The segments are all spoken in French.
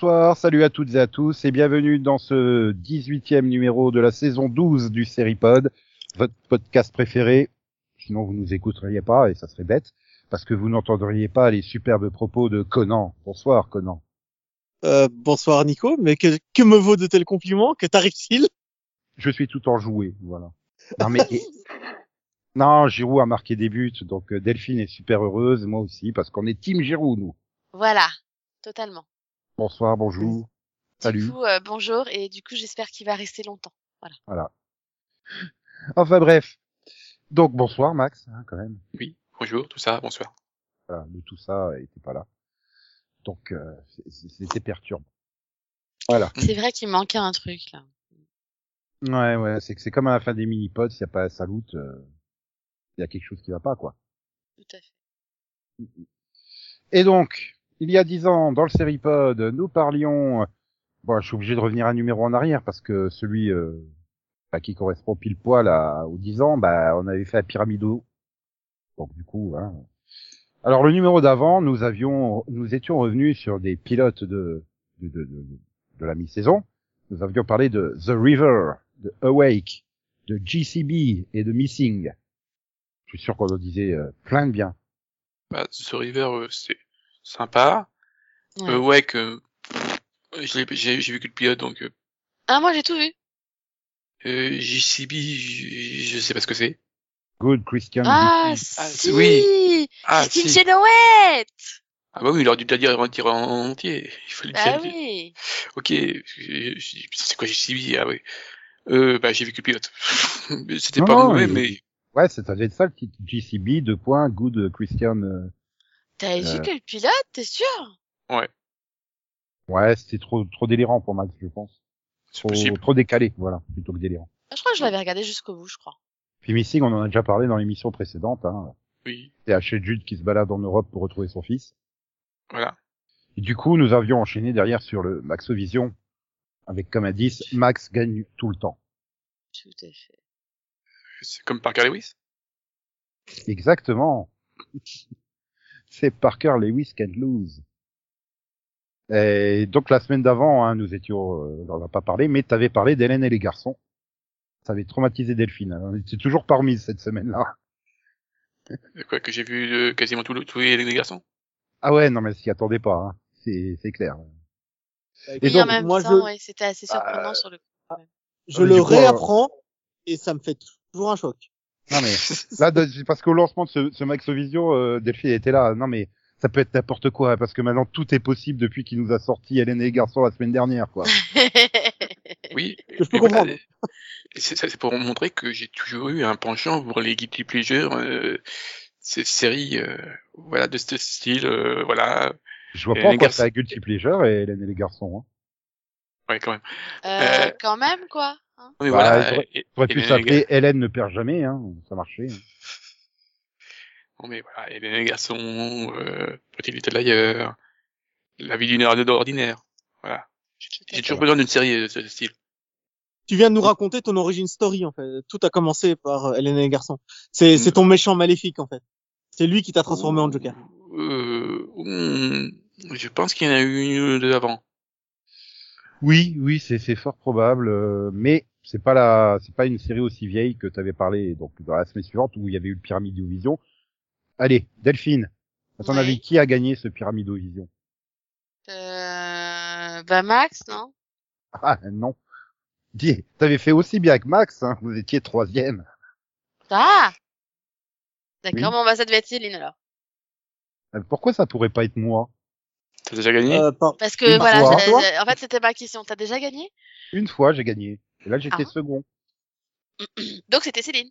bonsoir, salut à toutes et à tous et bienvenue dans ce 18e numéro de la saison 12 du Seripod, votre podcast préféré. Sinon vous nous écouteriez pas et ça serait bête parce que vous n'entendriez pas les superbes propos de Conan. Bonsoir Conan. Euh, bonsoir Nico, mais que, que me vaut de tels compliments? Que t'arrive-t-il? Je suis tout enjoué, voilà. Non mais non, Giroud a marqué des buts, donc euh, Delphine est super heureuse, moi aussi, parce qu'on est Team Giroud nous. Voilà, totalement. Bonsoir, bonjour. Salut. Coup, euh, bonjour, et du coup, j'espère qu'il va rester longtemps. Voilà. Voilà. Enfin bref. Donc bonsoir Max, hein, quand même. Oui, bonjour, tout ça, bonsoir. Voilà, le tout ça était pas là. Donc euh, c'est- c'était perturbant. Voilà. C'est vrai qu'il manquait un truc, là. Ouais, ouais, c'est que c'est comme à la fin des mini-pods, s'il n'y a pas salut, euh, il y a quelque chose qui va pas, quoi. Tout à fait. Et donc, il y a dix ans, dans le Seripod, nous parlions... Bon, je suis obligé de revenir un numéro en arrière, parce que celui euh, bah, qui correspond pile poil à, aux dix ans, bah, on avait fait la Pyramido. Donc du coup... Hein. Alors le numéro d'avant, nous avions, nous étions revenus sur des pilotes de, de, de, de, de la mi-saison. Nous avions parlé de The River, de Awake, de GCB et de Missing. Je suis sûr qu'on en disait euh, plein de bien. Bah, The River, euh, c'est sympa. Ouais. Euh, ouais, que j'ai j'ai vu que le pilote, donc euh, Ah, moi, j'ai tout vu. euh, JCB, je, je sais pas ce que c'est. Good Christian. Ah. Ah, si oui. Ah, Christine si. Ah bah oui, il aurait dû te la dire, dire en entier. Il fallait Ah le dire. oui Ok, je- je- c'est quoi JCB Ah oui. Euh, bah j'ai vu que le pilote. C'était pas non, mauvais, mais Ouais, c'est ça, ça le titre. GCB, deux points, Good Christian. euh, T'avais Euh. vu que le pilote, t'es sûr? Ouais, c'était trop, trop délirant pour Max, je pense. Trop, possible. trop décalé, voilà, plutôt que délirant. Ah, Je crois que je l'avais regardé jusqu'au bout, je crois. Puis Missing, on en a déjà parlé dans l'émission précédente. Hein. Oui, C'est Hachette Jude qui se balade en Europe pour retrouver son fils. voilà. Et du coup, nous avions enchaîné derrière sur le Maxovision avec comme indice Max gagne tout le temps. Tout à fait. C'est comme Parker Lewis? Exactement. C'est Parker Lewis can lose. Et donc la semaine d'avant, hein, nous étions, euh, on n'a pas parlé, mais tu avais parlé d'Hélène et les garçons. Ça avait traumatisé Delphine. hein. On était toujours parmi cette semaine-là. Euh, Quoi, que j'ai vu euh, quasiment tous le- tous les, les garçons. Ah ouais, non mais s'y attendait pas. Hein. C'est c'est clair. Et oui, donc, en même moi, temps, je- ouais, c'était assez surprenant Bah, sur le coup. Je mais le euh, réapprends et ça me fait toujours un choc. Non mais là, parce qu'au lancement de ce, ce Maxovision, euh, Delphine était là. Non mais ça peut être n'importe quoi parce que maintenant tout est possible depuis qu'il nous a sorti Hélène et les garçons la semaine dernière, quoi. Oui. Que je peux voilà, comprendre. C'est ça, c'est pour montrer que j'ai toujours eu un penchant pour les guilty pleasures, euh, ces séries, euh, voilà, de ce style, euh, voilà. Je vois pas encore ta guilty pleasure et Hélène et les garçons. Hein. Ouais, quand même. Euh, Euh, quand même, quoi. Hein. Mais Bah, voilà. et- et pu s'appeler Hélène ne perd jamais, hein. Ça marchait. Bon, mais voilà, et les garçons, euh, Petit Little Liar, La vie d'une heure d'ordinaire. Voilà. J'ai toujours besoin d'une série de ce style. Tu viens de nous raconter ton origin story en fait. Tout a commencé par euh, Hélène et les garçons. C'est c'est ton méchant maléfique en fait. C'est lui qui t'a transformé en Joker. Euh, hmm, je pense qu'il y en a eu une ou deux avant. Oui, oui, c'est c'est fort probable, euh, mais c'est pas la, c'est pas une série aussi vieille que t'avais parlé donc dans la semaine suivante où il y avait eu le Pyramido Vision. Allez, Delphine, à ton Ouais. avis, qui a gagné ce Pyramido Vision Euh, bah, Max, non? Ah non. Dis, t'avais fait aussi bien que Max, hein. Vous étiez troisième. Ah D'accord, Oui. bon, bah, ça devait être Céline, alors. Euh, Pourquoi ça pourrait pas être moi? T'as déjà gagné? Euh, par- Parce que, Une voilà, en fait, c'était ma question. T'as déjà gagné? Une fois, j'ai gagné. Et là, j'étais Ah. second. Donc, c'était Céline.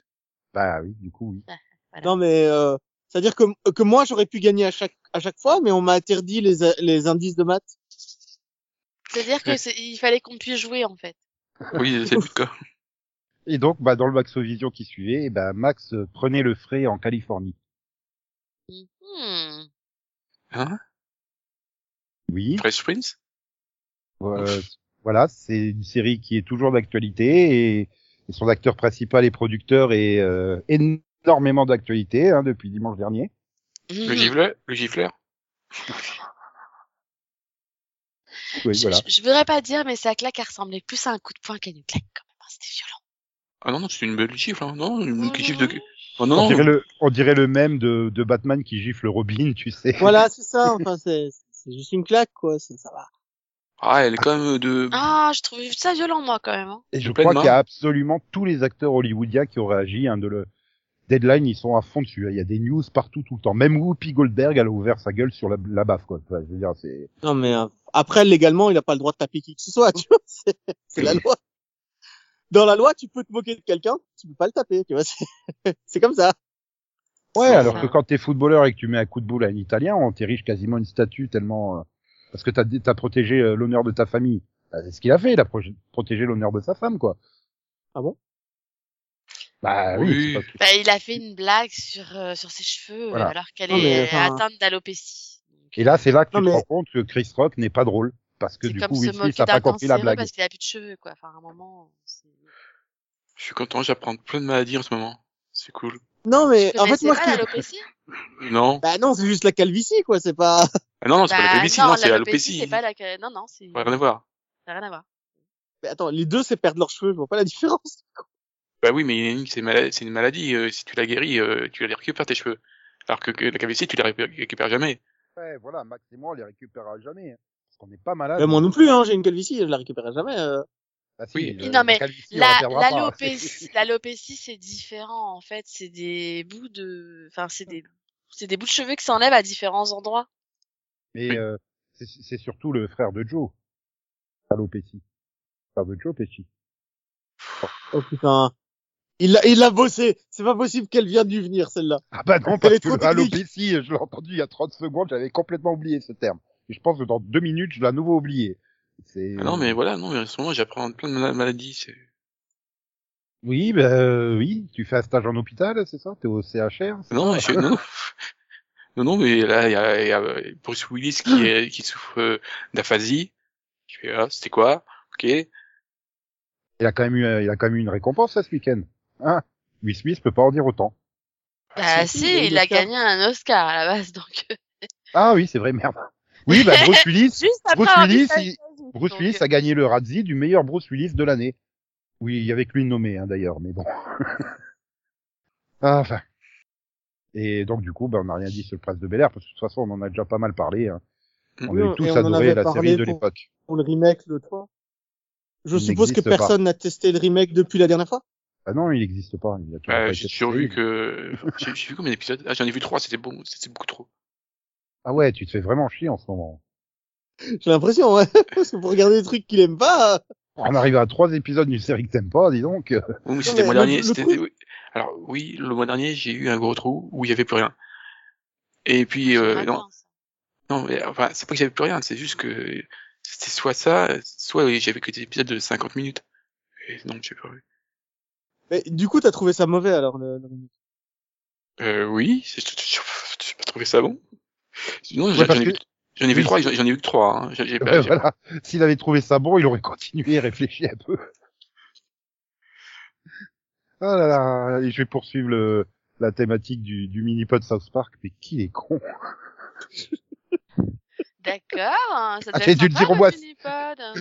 Bah oui, du coup, oui. Voilà. Non mais euh, c'est à dire que que moi j'aurais pu gagner à chaque à chaque fois, mais on m'a interdit les les indices de maths. C'est-à-dire que c'est- il fallait qu'on puisse jouer, en fait. Oui, c'est le quoi. Et donc, bah, dans le Maxovision qui suivait, ben, Max euh, prenait le frais en Californie. Hmm. Hein? Oui. Fresh Prince? Euh, voilà, c'est une série qui est toujours d'actualité et Et son acteur principal et producteur et euh, énormément d'actualité hein, depuis dimanche dernier. Le gifleur, le gifleur. Oui, je, voilà. je, je voudrais pas dire, mais sa claque elle ressemblait plus à un coup de poing qu'à une claque quand même. hein, C'était violent. Ah non, non, c'est une belle gifle, hein. Non, une gifle de... Oh On dirait, le, on dirait le même de, de Batman qui gifle Robin, tu sais. Voilà, c'est ça. Enfin, c'est c'est juste une claque, quoi. Ça, ça va. Ah, elle est quand même de... Ah, je trouve ça violent moi quand même. hein. Et je crois qu'il y a absolument tous les acteurs hollywoodiens qui ont réagi. Hein, de le Deadline, ils sont à fond dessus. hein. Il y a des news partout tout le temps. Même Whoopi Goldberg, elle a ouvert sa gueule sur la, la baffe, quoi. Enfin, je veux dire, c'est. Non, mais euh, après, légalement, il a pas le droit de taper qui que ce soit, tu vois. C'est c'est la loi. Dans la loi, tu peux te moquer de quelqu'un, tu peux pas le taper, tu vois. c'est- C'est comme ça. Ouais, alors ça. que quand t'es footballeur et que tu mets un coup de boule à un Italien, on t'érige quasiment une statue tellement euh, parce que t'as as protégé euh, l'honneur de ta famille. Bah, c'est ce qu'il a fait, il a pro- protégé l'honneur de sa femme, quoi. Ah bon? Bah oui. Bah, il a fait une blague sur euh, sur ses cheveux euh, Voilà. alors qu'elle est enfin- atteinte d'alopécie. Et là, c'est là que tu te rends compte que Chris Rock n'est pas drôle parce que du coup, Will Smith moquer a pas compris la blague. parce qu'il a plus de cheveux quoi. Enfin, à un moment. Je suis content, j'apprends plein de maladies en ce moment. C'est cool. Non, mais en fait, moi, pas l'alopécie? Non. bah non, c'est juste la calvitie, quoi. C'est pas. Ah non, non, c'est pas la Bah, calvitie, non, non, c'est l'alopécie, l'alopécie. c'est pas la. Non, non, c'est. Rien à voir. Ça n'a rien à voir. Mais attends, les deux, c'est perdre leurs cheveux. Je vois pas la différence. Bah oui, mais il y en a une, c'est une maladie. euh, si tu la guéris, euh, tu les récupères tes cheveux. Alors que, que la calvitie, tu les récupères, jamais. Ouais, voilà, Max et moi, on les récupérera jamais. hein. Parce qu'on n'est pas malade. Bah, moi non plus, hein. J'ai une calvitie, je la récupérerai jamais. euh. Bah, si, Oui. le- Non, mais calvitie, on La- pas. L'alopécie, l'alopécie, c'est différent en fait. C'est des bouts de. Enfin, c'est des. C'est des bouts de cheveux qui s'enlèvent à différents endroits. Mais Oui. euh, c'est c'est surtout le frère de Joe. Alopécie. Frère de Joe Pesci. Oh putain. Il l'a, il l'a bossé. C'est pas possible qu'elle vienne du venir, celle-là. Ah bah non, parce que alopécie, je l'ai entendu il y a 30 secondes, j'avais complètement oublié ce terme. Et je pense que dans deux minutes, je l'ai à nouveau oublié. C'est... Ah non, mais voilà, non, mais en ce moment, j'apprends plein de ma- maladies. c'est- Oui, ben euh, oui, tu fais un stage en hôpital, c'est ça? T'es au CHR c'est Non, je- non, non. Non, mais là, il y a, il y a Bruce Willis qui, est, qui souffre euh, d'aphasie. Ah, c'était quoi? Ok. Il a quand même eu, euh, il a quand même eu une récompense ça, ce week-end. Hein Will Smith peut pas en dire autant. Bah, si, si, il a il gagné un Oscar à la base, donc. euh, Ah oui, c'est vrai, merde. Oui, bah Bruce Willis, Bruce Willis, il-. Bruce Donc, Willis a gagné le Razzie du meilleur Bruce Willis de l'année. Oui, il y avait que lui nommé, hein, d'ailleurs, mais bon. Ah, enfin. Et donc, du coup, ben, on n'a rien dit sur le prince de Bel Air, parce que de toute façon, on en a déjà pas mal parlé. Hein. On Oui, a on- eu tous adoré avait la série de l'époque. Pour le remake l'autre fois. Je Il suppose que personne n'a testé le remake depuis la dernière fois? Ah non, il n'existe pas. Il a toujours Bah, pas j'ai été toujours fait. vu que, j'ai vu combien d'épisodes? Ah, j'en ai vu trois, c'était bon, c'était beaucoup trop. Ah ouais, tu te fais vraiment chier en ce moment. J'ai l'impression, ouais. Parce que pour regarder des trucs qu'il aime pas, euh, On arrive à trois épisodes d'une série que t'aimes pas, dis donc. Oui, mais c'était le mois dernier, oui. Alors, oui, le mois dernier, j'ai eu un gros trou où il y avait plus rien. Et puis, euh, non, ça. non, mais, enfin, c'est pas que j'avais plus rien, c'est juste que c'était soit ça, soit oui, j'avais que des épisodes de 50 minutes. Et non, j'ai pas vu. mais du coup, t'as trouvé ça mauvais alors le. Euh, oui, j'ai pas trouvé ça bon. Non, Ouais, parce que- j'en ai vu trois, j'en ai vu que trois, hein. Ouais, voilà. S'il avait trouvé ça bon, il aurait continué et réfléchi un peu. Ah là là, et je vais poursuivre le, la thématique du, du mini-pod South Park, mais qui est con? D'accord, ça Ah, j'ai être dû le dire au moins.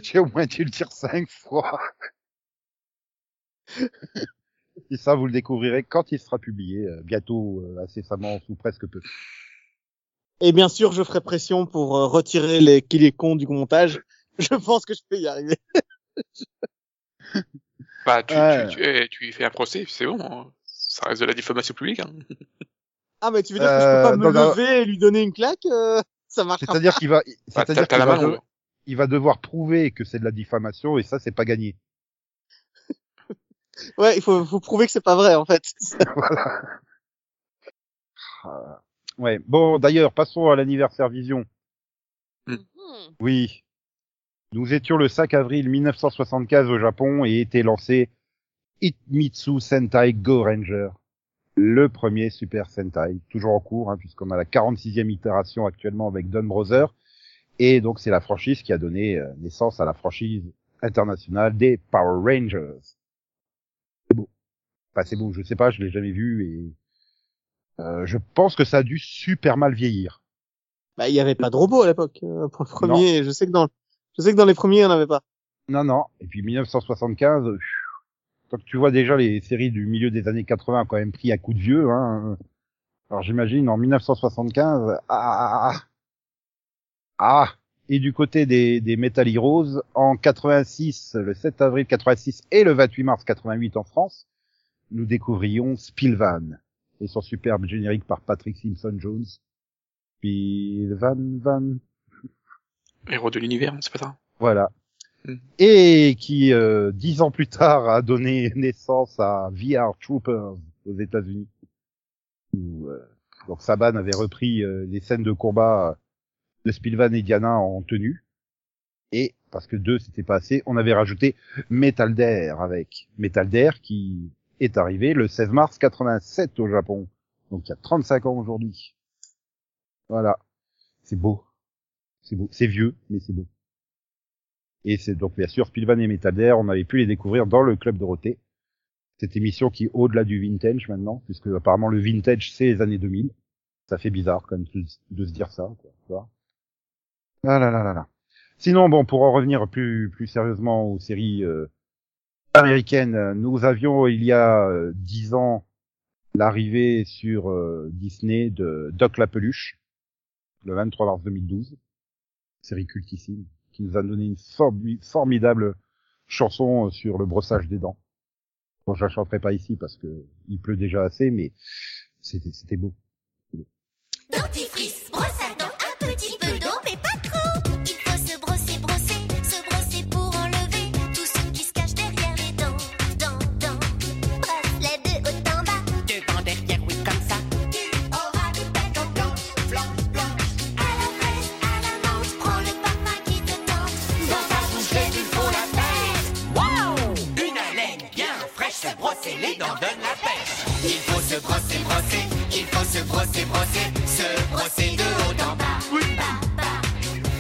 J'ai au moins dû le dire cinq fois. Et ça, vous le découvrirez quand il sera publié, euh, bientôt, euh, incessamment, sous presque peu. Et bien sûr, je ferai pression pour euh, retirer les qu'il est con du montage. Je pense que je peux y arriver. Bah, tu, Ouais. tu, tu, eh, tu lui fais un procès, c'est bon, hein. ça reste de la diffamation publique. Hein. Ah, mais tu veux dire que je peux pas Euh, me non, lever et lui donner une claque euh, Ça marche pas. C'est-à-dire qu'il va, Bah, c'est-à-dire t'as qu'il la va, main, de- ouais. il va devoir prouver que c'est de la diffamation et ça, c'est pas gagné. Ouais, il faut, faut prouver que c'est pas vrai en fait. voilà. Ouais. Bon, d'ailleurs, passons à l'anniversaire Vision. Mhm. Oui. Nous étions le 5 avril 1975 au Japon et était lancé Hitmitsu Sentai Go Ranger. Le premier Super Sentai, toujours en cours, hein, puisqu'on a la 46e itération actuellement avec Don Brother. Et donc c'est la franchise qui a donné euh, naissance à la franchise internationale des Power Rangers. Enfin, c'est beau, je sais pas, je l'ai jamais vu et euh, je pense que ça a dû super mal vieillir. Bah, il y avait pas de robot à l'époque euh, pour le premier. Je sais que dans, je sais que dans les premiers, il y en avait pas. Non, non. Et puis 1975, euh, quand tu vois déjà les séries du milieu des années 80 ont quand même pris un coup de vieux. Hein. Alors j'imagine en 1975, ah, ah, et du côté des, des Metal Heroes, en 86, le 7 avril 86 et le 28 mars 88 en France, nous découvrions Spilvan et son superbe générique par Patrick Simpson Jones. Spilvan Van, Héros de l'univers, c'est pas ça? Voilà. Mm. Et qui, euh, dix ans plus tard, a donné naissance à VR Troopers aux États-Unis. Où, euh, donc Saban avait repris euh, les scènes de combat de Spilvan et Diana en tenue. Et parce que deux c'était pas assez, on avait rajouté Metal Dare avec Metal Dare qui est arrivé le 16 mars 87 au Japon. Donc il y a 35 ans aujourd'hui. Voilà. C'est beau. C'est beau. C'est vieux, mais c'est beau. Et c'est donc bien sûr Spilvan et Metal Dare, on avait pu les découvrir dans le club Dorothée. Cette émission qui est au-delà du vintage maintenant, puisque apparemment le vintage c'est les années 2000. Ça fait bizarre quand même de se dire ça. Quoi. Ah là là là là. Sinon bon, pour en revenir plus plus sérieusement aux séries euh, américaines, nous avions il y a euh, dix ans l'arrivée sur euh, Disney de Doc la peluche, le 23 mars 2012, série cultissime qui nous a donné une formi- formidable chanson sur le brossage des dents. Bon, je la chanterai pas ici parce que il pleut déjà assez, mais c'était beau. Se brosser, brosser, il faut se brosser, brosser, se brosser de haut en bas.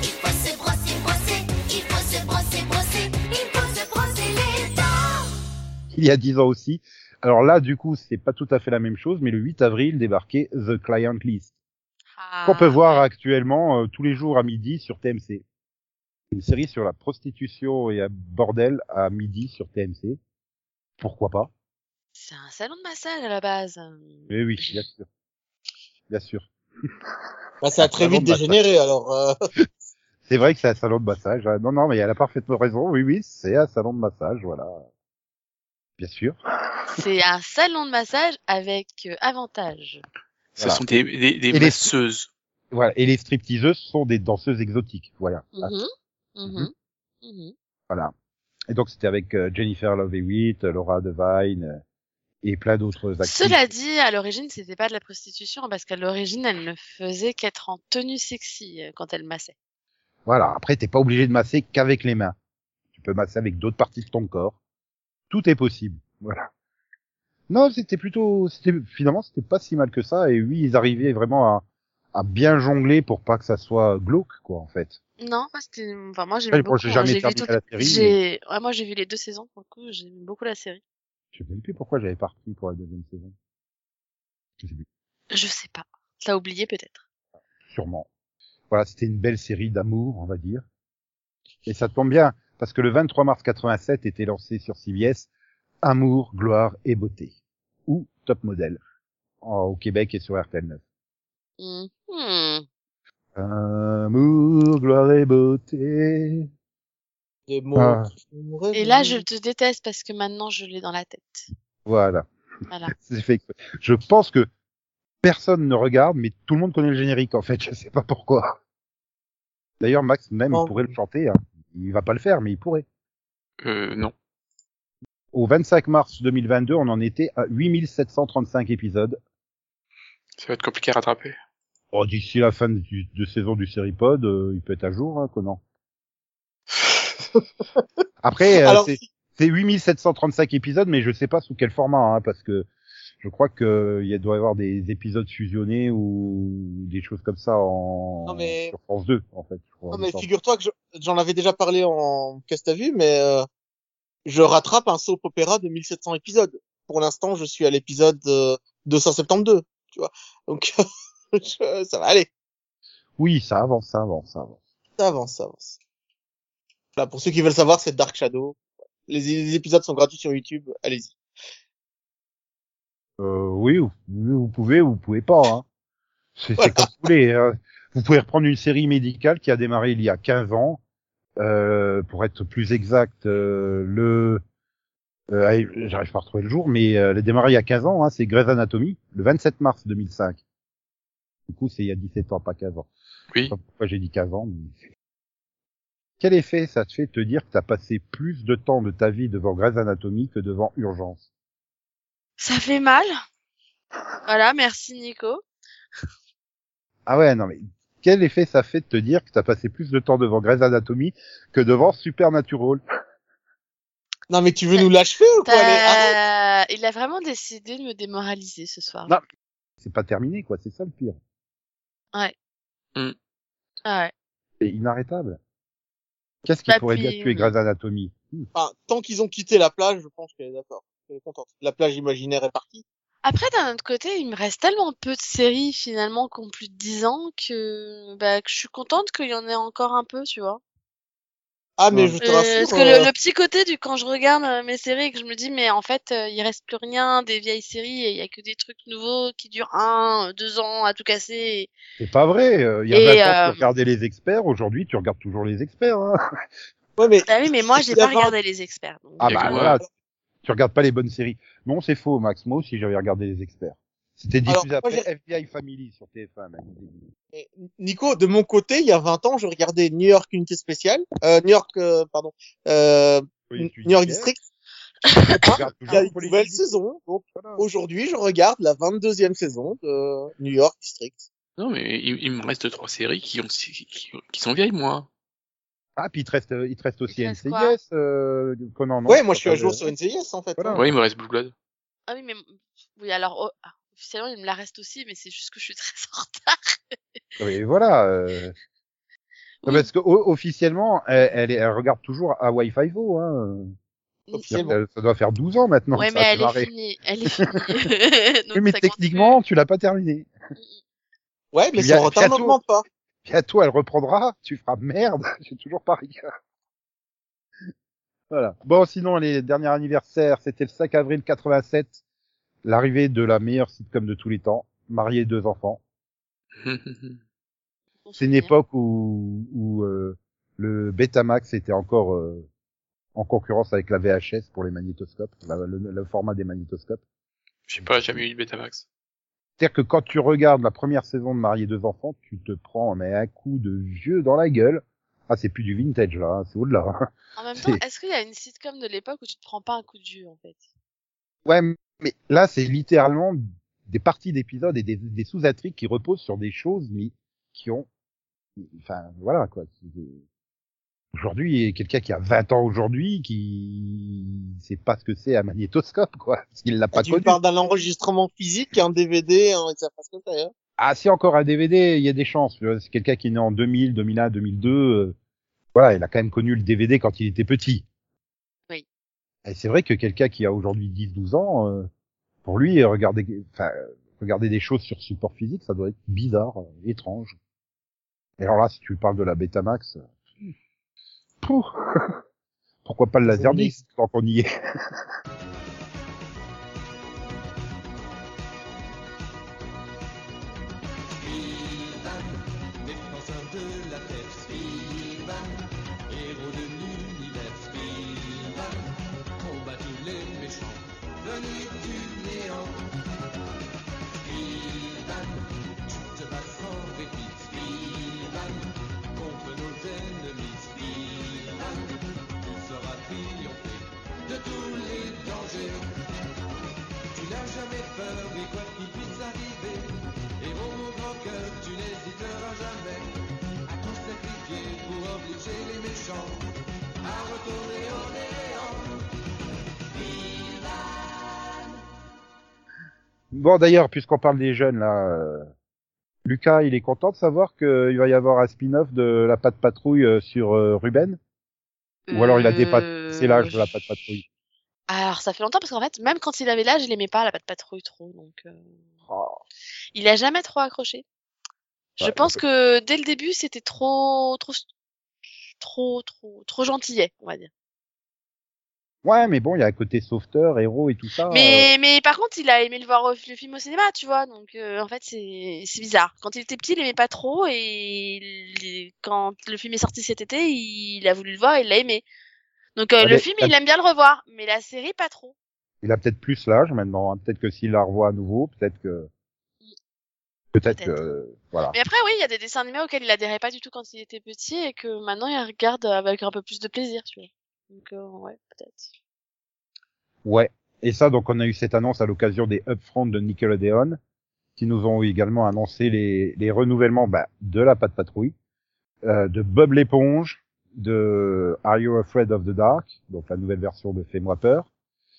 Il faut se brosser, brosser, il faut se brosser, brosser, il faut se brosser les dents. Il y a dix ans aussi. Alors là, du coup, c'est pas tout à fait la même chose, mais le 8 avril débarquait The Client List, qu'on peut Ah, voir actuellement euh, tous les jours à midi sur TMC. Une série sur la prostitution et un bordel à midi sur TMC. Pourquoi pas? C'est un salon de massage à la base. Oui, oui, bien sûr. Bien sûr. Bah, ça a très vite dégénéré, alors. euh, C'est vrai que c'est un salon de massage. Non, non, mais elle a parfaitement raison. Oui, oui, c'est un salon de massage, voilà. Bien sûr. C'est un salon de massage avec euh, avantage. Ce Voilà. sont des, des, des Et les- masseuses. Voilà. Et les stripteaseuses sont des danseuses exotiques. Voilà. Ah, Mhm. Mhm. Mhm. Voilà. Et donc c'était avec euh, Jennifer Love Hewitt, Laura Devine euh, et plein d'autres. Cela dit, à l'origine, c'était pas de la prostitution parce qu'à l'origine, elle ne faisait qu'être en tenue sexy euh, quand elle massait. Voilà. Après, t'es pas obligé de masser qu'avec les mains. Tu peux masser avec d'autres parties de ton corps. Tout est possible. Voilà. Non, c'était plutôt, c'était finalement, c'était pas si mal que ça. Et oui, ils arrivaient vraiment à, à bien jongler pour pas que ça soit glauque, quoi, en fait. Non, parce que, enfin, moi, j'ai Après, vu bon, beaucoup. j'ai hein, jamais j'ai vu terminé la série, ouais, moi, j'ai vu les deux saisons, pour le coup, j'aime beaucoup la série. Je sais même plus pourquoi j'avais parti pour la deuxième saison. Je sais plus. Je sais pas. T'as oublié peut-être. sûrement. Voilà, c'était une belle série d'amour, on va dire. Et ça tombe bien, parce que le 23 mars 87 était lancé sur CBS Amour, gloire et beauté, ou Top Model, au Québec et sur RTL9. Mhm. Amour, gloire et beauté. Des mots Ah. Et là, je te déteste parce que maintenant, je l'ai dans la tête. Voilà. Voilà. C'est fait. Je pense que personne ne regarde, mais tout le monde connaît le générique, en fait. Je sais pas pourquoi. D'ailleurs, Max, même, Oh. il pourrait le chanter. Hein. Il va pas le faire, mais il pourrait. Euh, non. Au 25 mars 2022, on en était à 8735 épisodes. Ça va être compliqué à rattraper. Oh, d'ici la fin du, de saison du Seripod, euh, il peut être à jour, hein, Conan. Après, euh, c'est c'est 8735 épisodes, mais je sais pas sous quel format, hein, parce que je crois que il y a- doit y avoir des épisodes fusionnés ou des choses comme ça en Non, mais- sur France 2, en fait. crois, Non, il mais figure-toi que je- j'en avais déjà parlé en Qu'est-ce que t'as vu, mais euh, je rattrape un soap opéra de 1700 épisodes. pour l'instant, je suis à l'épisode euh, 272, tu vois. Donc, ça va aller. Oui, ça avance, ça avance, ça avance. Ça avance, ça avance. Là, pour ceux qui veulent savoir, c'est Dark Shadow. Les, les épisodes sont gratuits sur YouTube. Allez-y. Euh, oui, vous, vous pouvez ou vous pouvez pas. Hein. C'est Voilà. comme vous voulez. hein. Vous pouvez reprendre une série médicale qui a démarré il y a 15 ans. Euh, pour être plus exact, euh, le... Euh, J'arrive pas à retrouver le jour, mais euh, elle a démarré il y a 15 ans. Hein, c'est Grey's Anatomy, le 27 mars 2005. Du coup, c'est il y a 17 ans, pas 15 ans. Je Oui. sais pas pourquoi j'ai dit 15 ans. Mais... Quel effet ça te fait te dire que tu as passé plus de temps de ta vie devant Grey's Anatomy que devant Urgence? Ça fait mal. Voilà, merci Nico. Ah ouais, non mais quel effet ça fait de te dire que t'as passé plus de temps devant Grey's Anatomy que devant Supernatural? Non, mais tu veux nous l'achever ou quoi? Allez, Il a vraiment décidé de me démoraliser ce soir. Non. C'est pas terminé quoi, c'est ça le pire. Ah ouais. C'est inarrêtable. Qu'est-ce qui pourrait bien tuer Grey's Anatomy? Enfin, tant qu'ils ont quitté la plage, je pense qu'elle est d'accord. Elle est contente. La plage imaginaire est partie. Après, d'un autre côté, il me reste tellement peu de séries finalement qui ont plus de 10 ans que, bah, que je suis contente qu'il y en ait encore un peu, tu vois. Ah, mais Ouais. je te Euh, parce que le, euh, le petit côté du quand je regarde euh, mes séries et que je me dis mais en fait euh, il reste plus rien des vieilles séries et il y a que des trucs nouveaux qui durent un, deux ans à tout casser. C'est pas vrai. euh, Il y a Et, 20 ans euh, tu regardais les experts, aujourd'hui tu regardes toujours les experts. Hein. Ouais, mais Bah oui mais moi j'ai pas regardé les experts. donc, Ah bah voilà, tu regardes pas les bonnes séries. Non, c'est faux Max, moi aussi j'avais regardé les experts. C'était Alors, diffusé moi, après FBI Family sur TF1 même, Nico, de mon côté, il y a 20 ans, je regardais New York Unité Spéciale, euh, New York, euh, pardon, euh, Oui, New York District. Il y a une nouvelle saison. Donc, Voilà. aujourd'hui, je regarde la 22e saison de New York District. Non, mais il, il me reste trois séries qui ont qui, qui sont vieilles, moi. Ah, puis il te reste, il te reste aussi Il reste NCIS, euh, Conan, non? Ouais, moi, je suis à jour sur NCIS, en fait. Voilà. hein. Ouais, il me reste Blue Blood. Ah oui mais oui alors oh, officiellement il me la reste aussi mais c'est juste que je suis très en retard. Oui, voilà. Euh... Oui. Parce que officiellement, elle, elle, est- elle regarde toujours à Wi-Fi Vo. Hein. Elle- Ça doit faire 12 ans maintenant. ouais mais elle est finie, elle est finie. Donc, Oui, mais techniquement, tu l'as pas terminé. Ouais, mais Il y a- son retard n'augmente pas. Bientôt, elle reprendra. Tu feras merde. J'ai toujours pas regardé. Voilà. Bon, sinon, les derniers anniversaires, c'était le 5 avril 87, l'arrivée de la meilleure sitcom de tous les temps, marié deux enfants. C'est une époque où, où euh, le Betamax était encore euh, en concurrence avec la VHS pour les magnétoscopes, la- le, le format des magnétoscopes. Je sais pas, j'ai jamais eu de Betamax. C'est-à-dire que quand tu regardes la première saison de Marié deux enfants, tu te prends mais un coup de vieux dans la gueule. Ah, c'est plus du vintage là, hein, c'est au-delà. hein. En même temps, est-ce qu'il y a une sitcom de l'époque où tu te prends pas un coup de vieux en fait? Ouais, mais là c'est littéralement des parties d'épisodes et des, des sous-intrigues qui reposent sur des choses mais qui ont, enfin voilà quoi. Aujourd'hui, quelqu'un qui a 20 ans aujourd'hui qui sait pas ce que c'est un magnétoscope quoi, parce qu'il l'a pas tu connu. parles d'un enregistrement physique, un DVD, hein, ça passe que ça, hein. Ah, si encore un DVD, il y a des chances. Tu C'est quelqu'un qui est né en 2000, 2001, 2002. euh, voilà, il a quand même connu le DVD quand il était petit. Et c'est vrai que quelqu'un qui a aujourd'hui 10, 12 ans, euh, pour lui, regarder, enfin, regarder des choses sur support physique, ça doit être bizarre, euh, étrange. Et alors là, si tu parles de la Betamax, euh, pourquoi pas le Laserdisc tant qu'on y est? Bon, d'ailleurs, puisqu'on parle des jeunes, là, euh, Lucas, il est content de savoir qu'il va y avoir un spin-off de la patte patrouille euh, sur euh, Ruben? Ou alors il a dépassé l'âge de la patte patrouille? Alors ça fait longtemps parce qu'en fait, même quand il avait l'âge, il aimait pas la patte patrouille trop, donc euh, Oh. il a jamais trop accroché. Je pense que dès le début, c'était trop, trop, trop, trop, trop gentillet, on va dire. Ouais, mais bon, il y a un côté sauveteur, héros et tout ça. euh, Mais, mais par contre, il a aimé le voir au- le film au cinéma, tu vois. Donc, euh, en fait, c'est, c'est bizarre. Quand il était petit, il aimait pas trop, et il- quand le film est sorti cet été, il a voulu le voir, et il l'a aimé. Donc, euh, Ouais, le mais- film, il aime bien le revoir, mais la série, pas trop. Il a peut-être plus l'âge maintenant. hein. Peut-être que s'il la revoit à nouveau, peut-être que. Peut-être Peut-être. que. Voilà. Mais après, oui, il y a des dessins animés auxquels il adhérait pas du tout quand il était petit, et que maintenant, il regarde avec un peu plus de plaisir, tu vois. Donc, euh, ouais, peut-être. Ouais. Et ça, donc, on a eu cette annonce à l'occasion des upfronts de Nickelodeon, qui nous ont également annoncé les, les renouvellements bah, de la patte patrouille, euh, de Bob l'éponge, de Are You Afraid of the Dark, donc la nouvelle version de Fais-moi peur,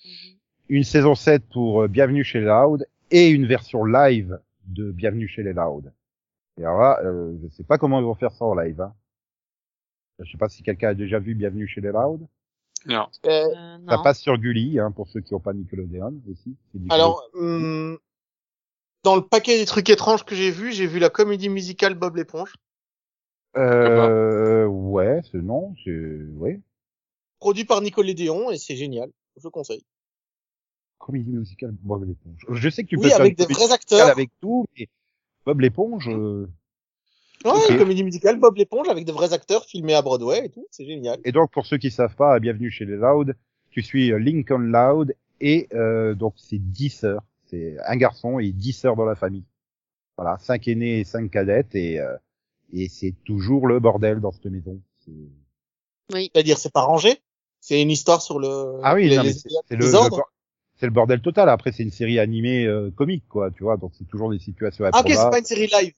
Mhm. une saison 7 pour euh, Bienvenue chez les Loud, et une version live de Bienvenue chez les Loud. Et alors là, euh, je sais pas comment ils vont faire ça en live. Hein. Je sais pas si quelqu'un a déjà vu Bienvenue chez les Loud. Non. Euh, Euh, Ça non. passe sur Gulli, hein, pour ceux qui n'ont pas Nickelodeon aussi. Alors, hum, dans le paquet des trucs étranges que j'ai vu, j'ai vu la comédie musicale Bob l'éponge, Euh, ouais, c'est non, c'est, ouais. produit par Nickelodeon et c'est génial. Je le conseille. Comédie musicale Bob l'éponge. Je sais que tu peux Oui, faire avec des vrais acteurs. avec tout, mais Bob l'éponge, euh, Ouais, Ok. une comédie musicale Bob l'éponge avec de vrais acteurs filmés à Broadway et tout, c'est génial. Et donc, pour ceux qui savent pas, bienvenue chez les Loud. Tu suis euh, Lincoln Loud et euh, donc c'est dix sœurs. C'est un garçon et dix sœurs dans la famille. Voilà, cinq aînés et cinq cadettes et euh, et c'est toujours le bordel dans cette maison. Oui. C'est-à-dire, c'est pas rangé? C'est une histoire sur le. Ah oui, c'est le, c'est le bordel total. Après, c'est une série animée euh, comique, quoi, tu vois. Donc c'est toujours des situations Ah ok, c'est pas une série live.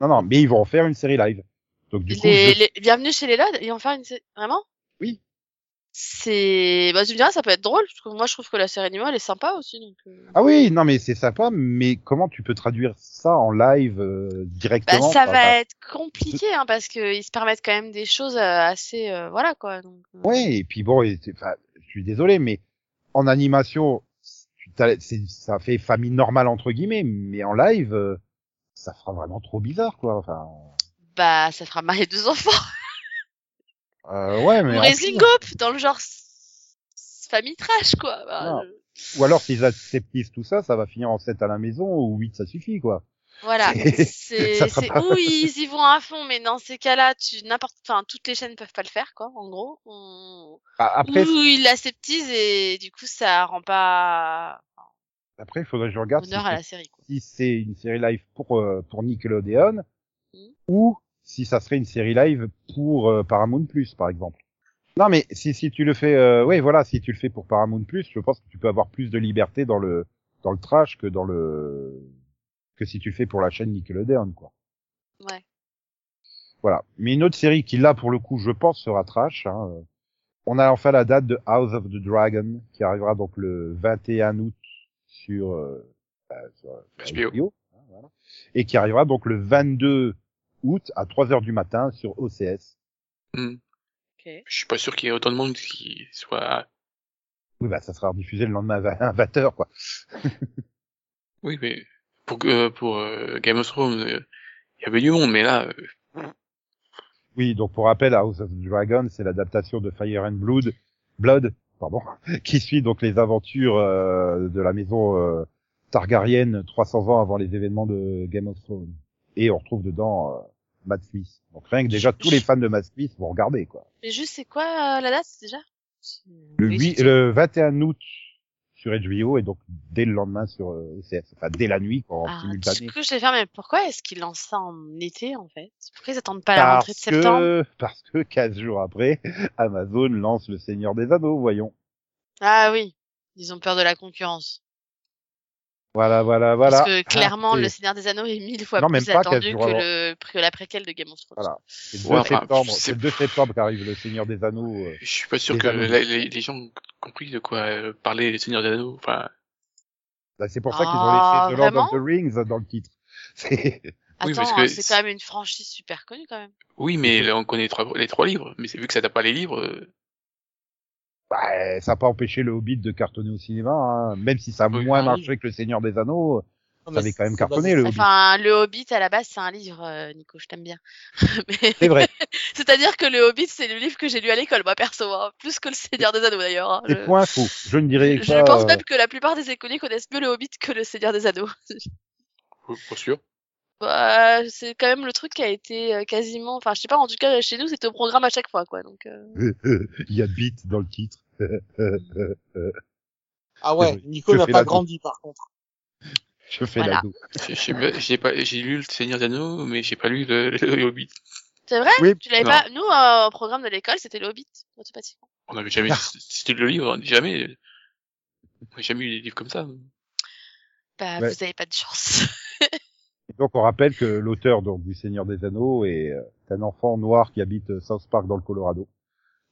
Non, non, mais ils vont en faire une série live. Donc du coup, je- les- Bienvenue chez les Lods, ils vont faire une sé- Vraiment? Oui. C'est... Bah, tu me diras, ça peut être drôle. Je trouve- Moi, je trouve que la série animée, elle est sympa aussi, donc... euh. ah oui, non, mais c'est sympa. Mais comment tu peux traduire ça en live euh, Bah, directement? ça Enfin, va être compliqué, hein, parce qu'ils se permettent quand même des choses euh, assez... euh, voilà, quoi. Donc, euh. Ouais, et puis bon, et enfin, je suis désolé, mais en animation, ça fait famille normale entre guillemets, mais en live, euh, ça fera vraiment trop bizarre, quoi. Enfin, Bah, ça fera marier deux enfants. euh, ouais, mais Ou Raising. Hope, dans le genre... Famille trash, quoi. Bah, je- ou alors s'ils acceptent tout ça, ça va finir en 7 à la maison ou 8 ça suffit, quoi. Voilà, c'est pas- où ils y vont à fond, mais dans ces cas-là, tu n'importe, enfin toutes les chaînes peuvent pas le faire, quoi. En gros, On- Bah, après, ou ils l'aseptisent et du coup ça rend pas après, il faudrait que je regarde si à la série. Si c'est une série live pour euh, pour Nickelodeon Mhm. ou si ça serait une série live pour euh, Paramount Plus par exemple. Non mais si si tu le fais euh, ouais voilà, si tu le fais pour Paramount Plus, je pense que tu peux avoir plus de liberté dans le dans le trash que dans le que si tu le fais pour la chaîne Nickelodeon quoi. Ouais. Voilà. Mais une autre série qui là pour le coup, je pense sera trash hein, euh, On a enfin la date de House of the Dragon qui arrivera donc le 21 août sur, euh, sur HBO. HBO, hein, voilà. et qui arrivera donc le 22 août à 3 heures du matin sur OCS. Hmm. Ok. Je suis pas sûr qu'il y ait autant de monde qui soit. Oui, bah ça sera diffusé le lendemain à 20 heures quoi. Oui, mais pour euh, pour euh, Game of Thrones, euh, il y avait du monde, mais là, euh, Oui, donc pour rappel, House of the Dragon, c'est l'adaptation de Fire and Blood, Blood, pardon, qui suit donc les aventures euh, de la maison euh, Targaryen 300 ans avant les événements de Game of Thrones. Et on retrouve dedans euh, Matt Smith. Donc rien que déjà tous les fans de Matt Smith vont regarder quoi. Mais juste, c'est quoi euh, la date déjà? Le, Oui, 8, c'est- le 21 août sur HBO et donc dès le lendemain sur euh, OCS, enfin dès la nuit en Ah, simultané. du coup, je vais faire, mais pourquoi est-ce qu'ils lancent ça en été en fait? Pourquoi ils attendent pas la rentrée de septembre que, parce que 15 jours après, Amazon lance le Seigneur des Anneaux, voyons. Ah oui, ils ont peur de la concurrence. Voilà, voilà, voilà. Parce que clairement, Ah, le c'est- Seigneur des Anneaux est mille fois Non, plus attendu que le que la préquelle de Game of Thrones. Voilà. C'est le 2 Ouais, enfin, septembre, c'est- c'est le 2 septembre qu'arrive le Seigneur des Anneaux. euh. je suis pas sûr Les que la- les, les gens ont compris de quoi euh, parlait les Seigneurs des Anneaux. Enfin, Bah, c'est pour ça qu'ils Ah, ont laissé The Lord of the Rings dans le titre. C'est- Oui, Attends, parce que c'est c'est- quand même une franchise super connue quand même. oui, mais là, on connaît trois, les trois livres. Mais c'est vu que ça tape pas les livres. euh, Bah, ça n'a pas empêché le Hobbit de cartonner au cinéma, hein. même si ça a Oui. moins Ah oui. marché que le Seigneur des Anneaux. Non, Ça avait quand même cartonné, le Hobbit. Enfin, le Hobbit à la base c'est un livre, euh, Nico, je t'aime bien. Mais C'est vrai. c'est-à-dire que le Hobbit c'est le livre que j'ai lu à l'école, moi perso, hein. plus que le Seigneur des Anneaux d'ailleurs. hein. C'est Je- point faux. Je ne dirais Je pas. pense euh, même que la plupart des écoliers connaissent mieux le Hobbit que le Seigneur des Anneaux. Oui, Pas sûr. Bah, c'est quand même le truc qui a été euh, quasiment, enfin, je sais pas, en tout cas, chez nous, c'était au programme à chaque fois, quoi. Donc, euh, Il y a Beat dans le titre. Ah ouais, Nico n'a pas grandi par contre. Je fais Voilà. la. J'ai- pas- j'ai lu le Seigneur des Anneaux, mais j'ai pas lu le, le Hobbit. c'est vrai? Oui. Tu l'avais pas? Nous, euh, au programme de l'école, c'était le Hobbit, automatiquement. On n'avait jamais cité le livre, jamais. On n'a jamais eu des livres comme ça. Bah, Ouais. vous avez pas de chance. Donc on rappelle que l'auteur donc du Seigneur des Anneaux est euh, un enfant noir qui habite euh, South Park dans le Colorado.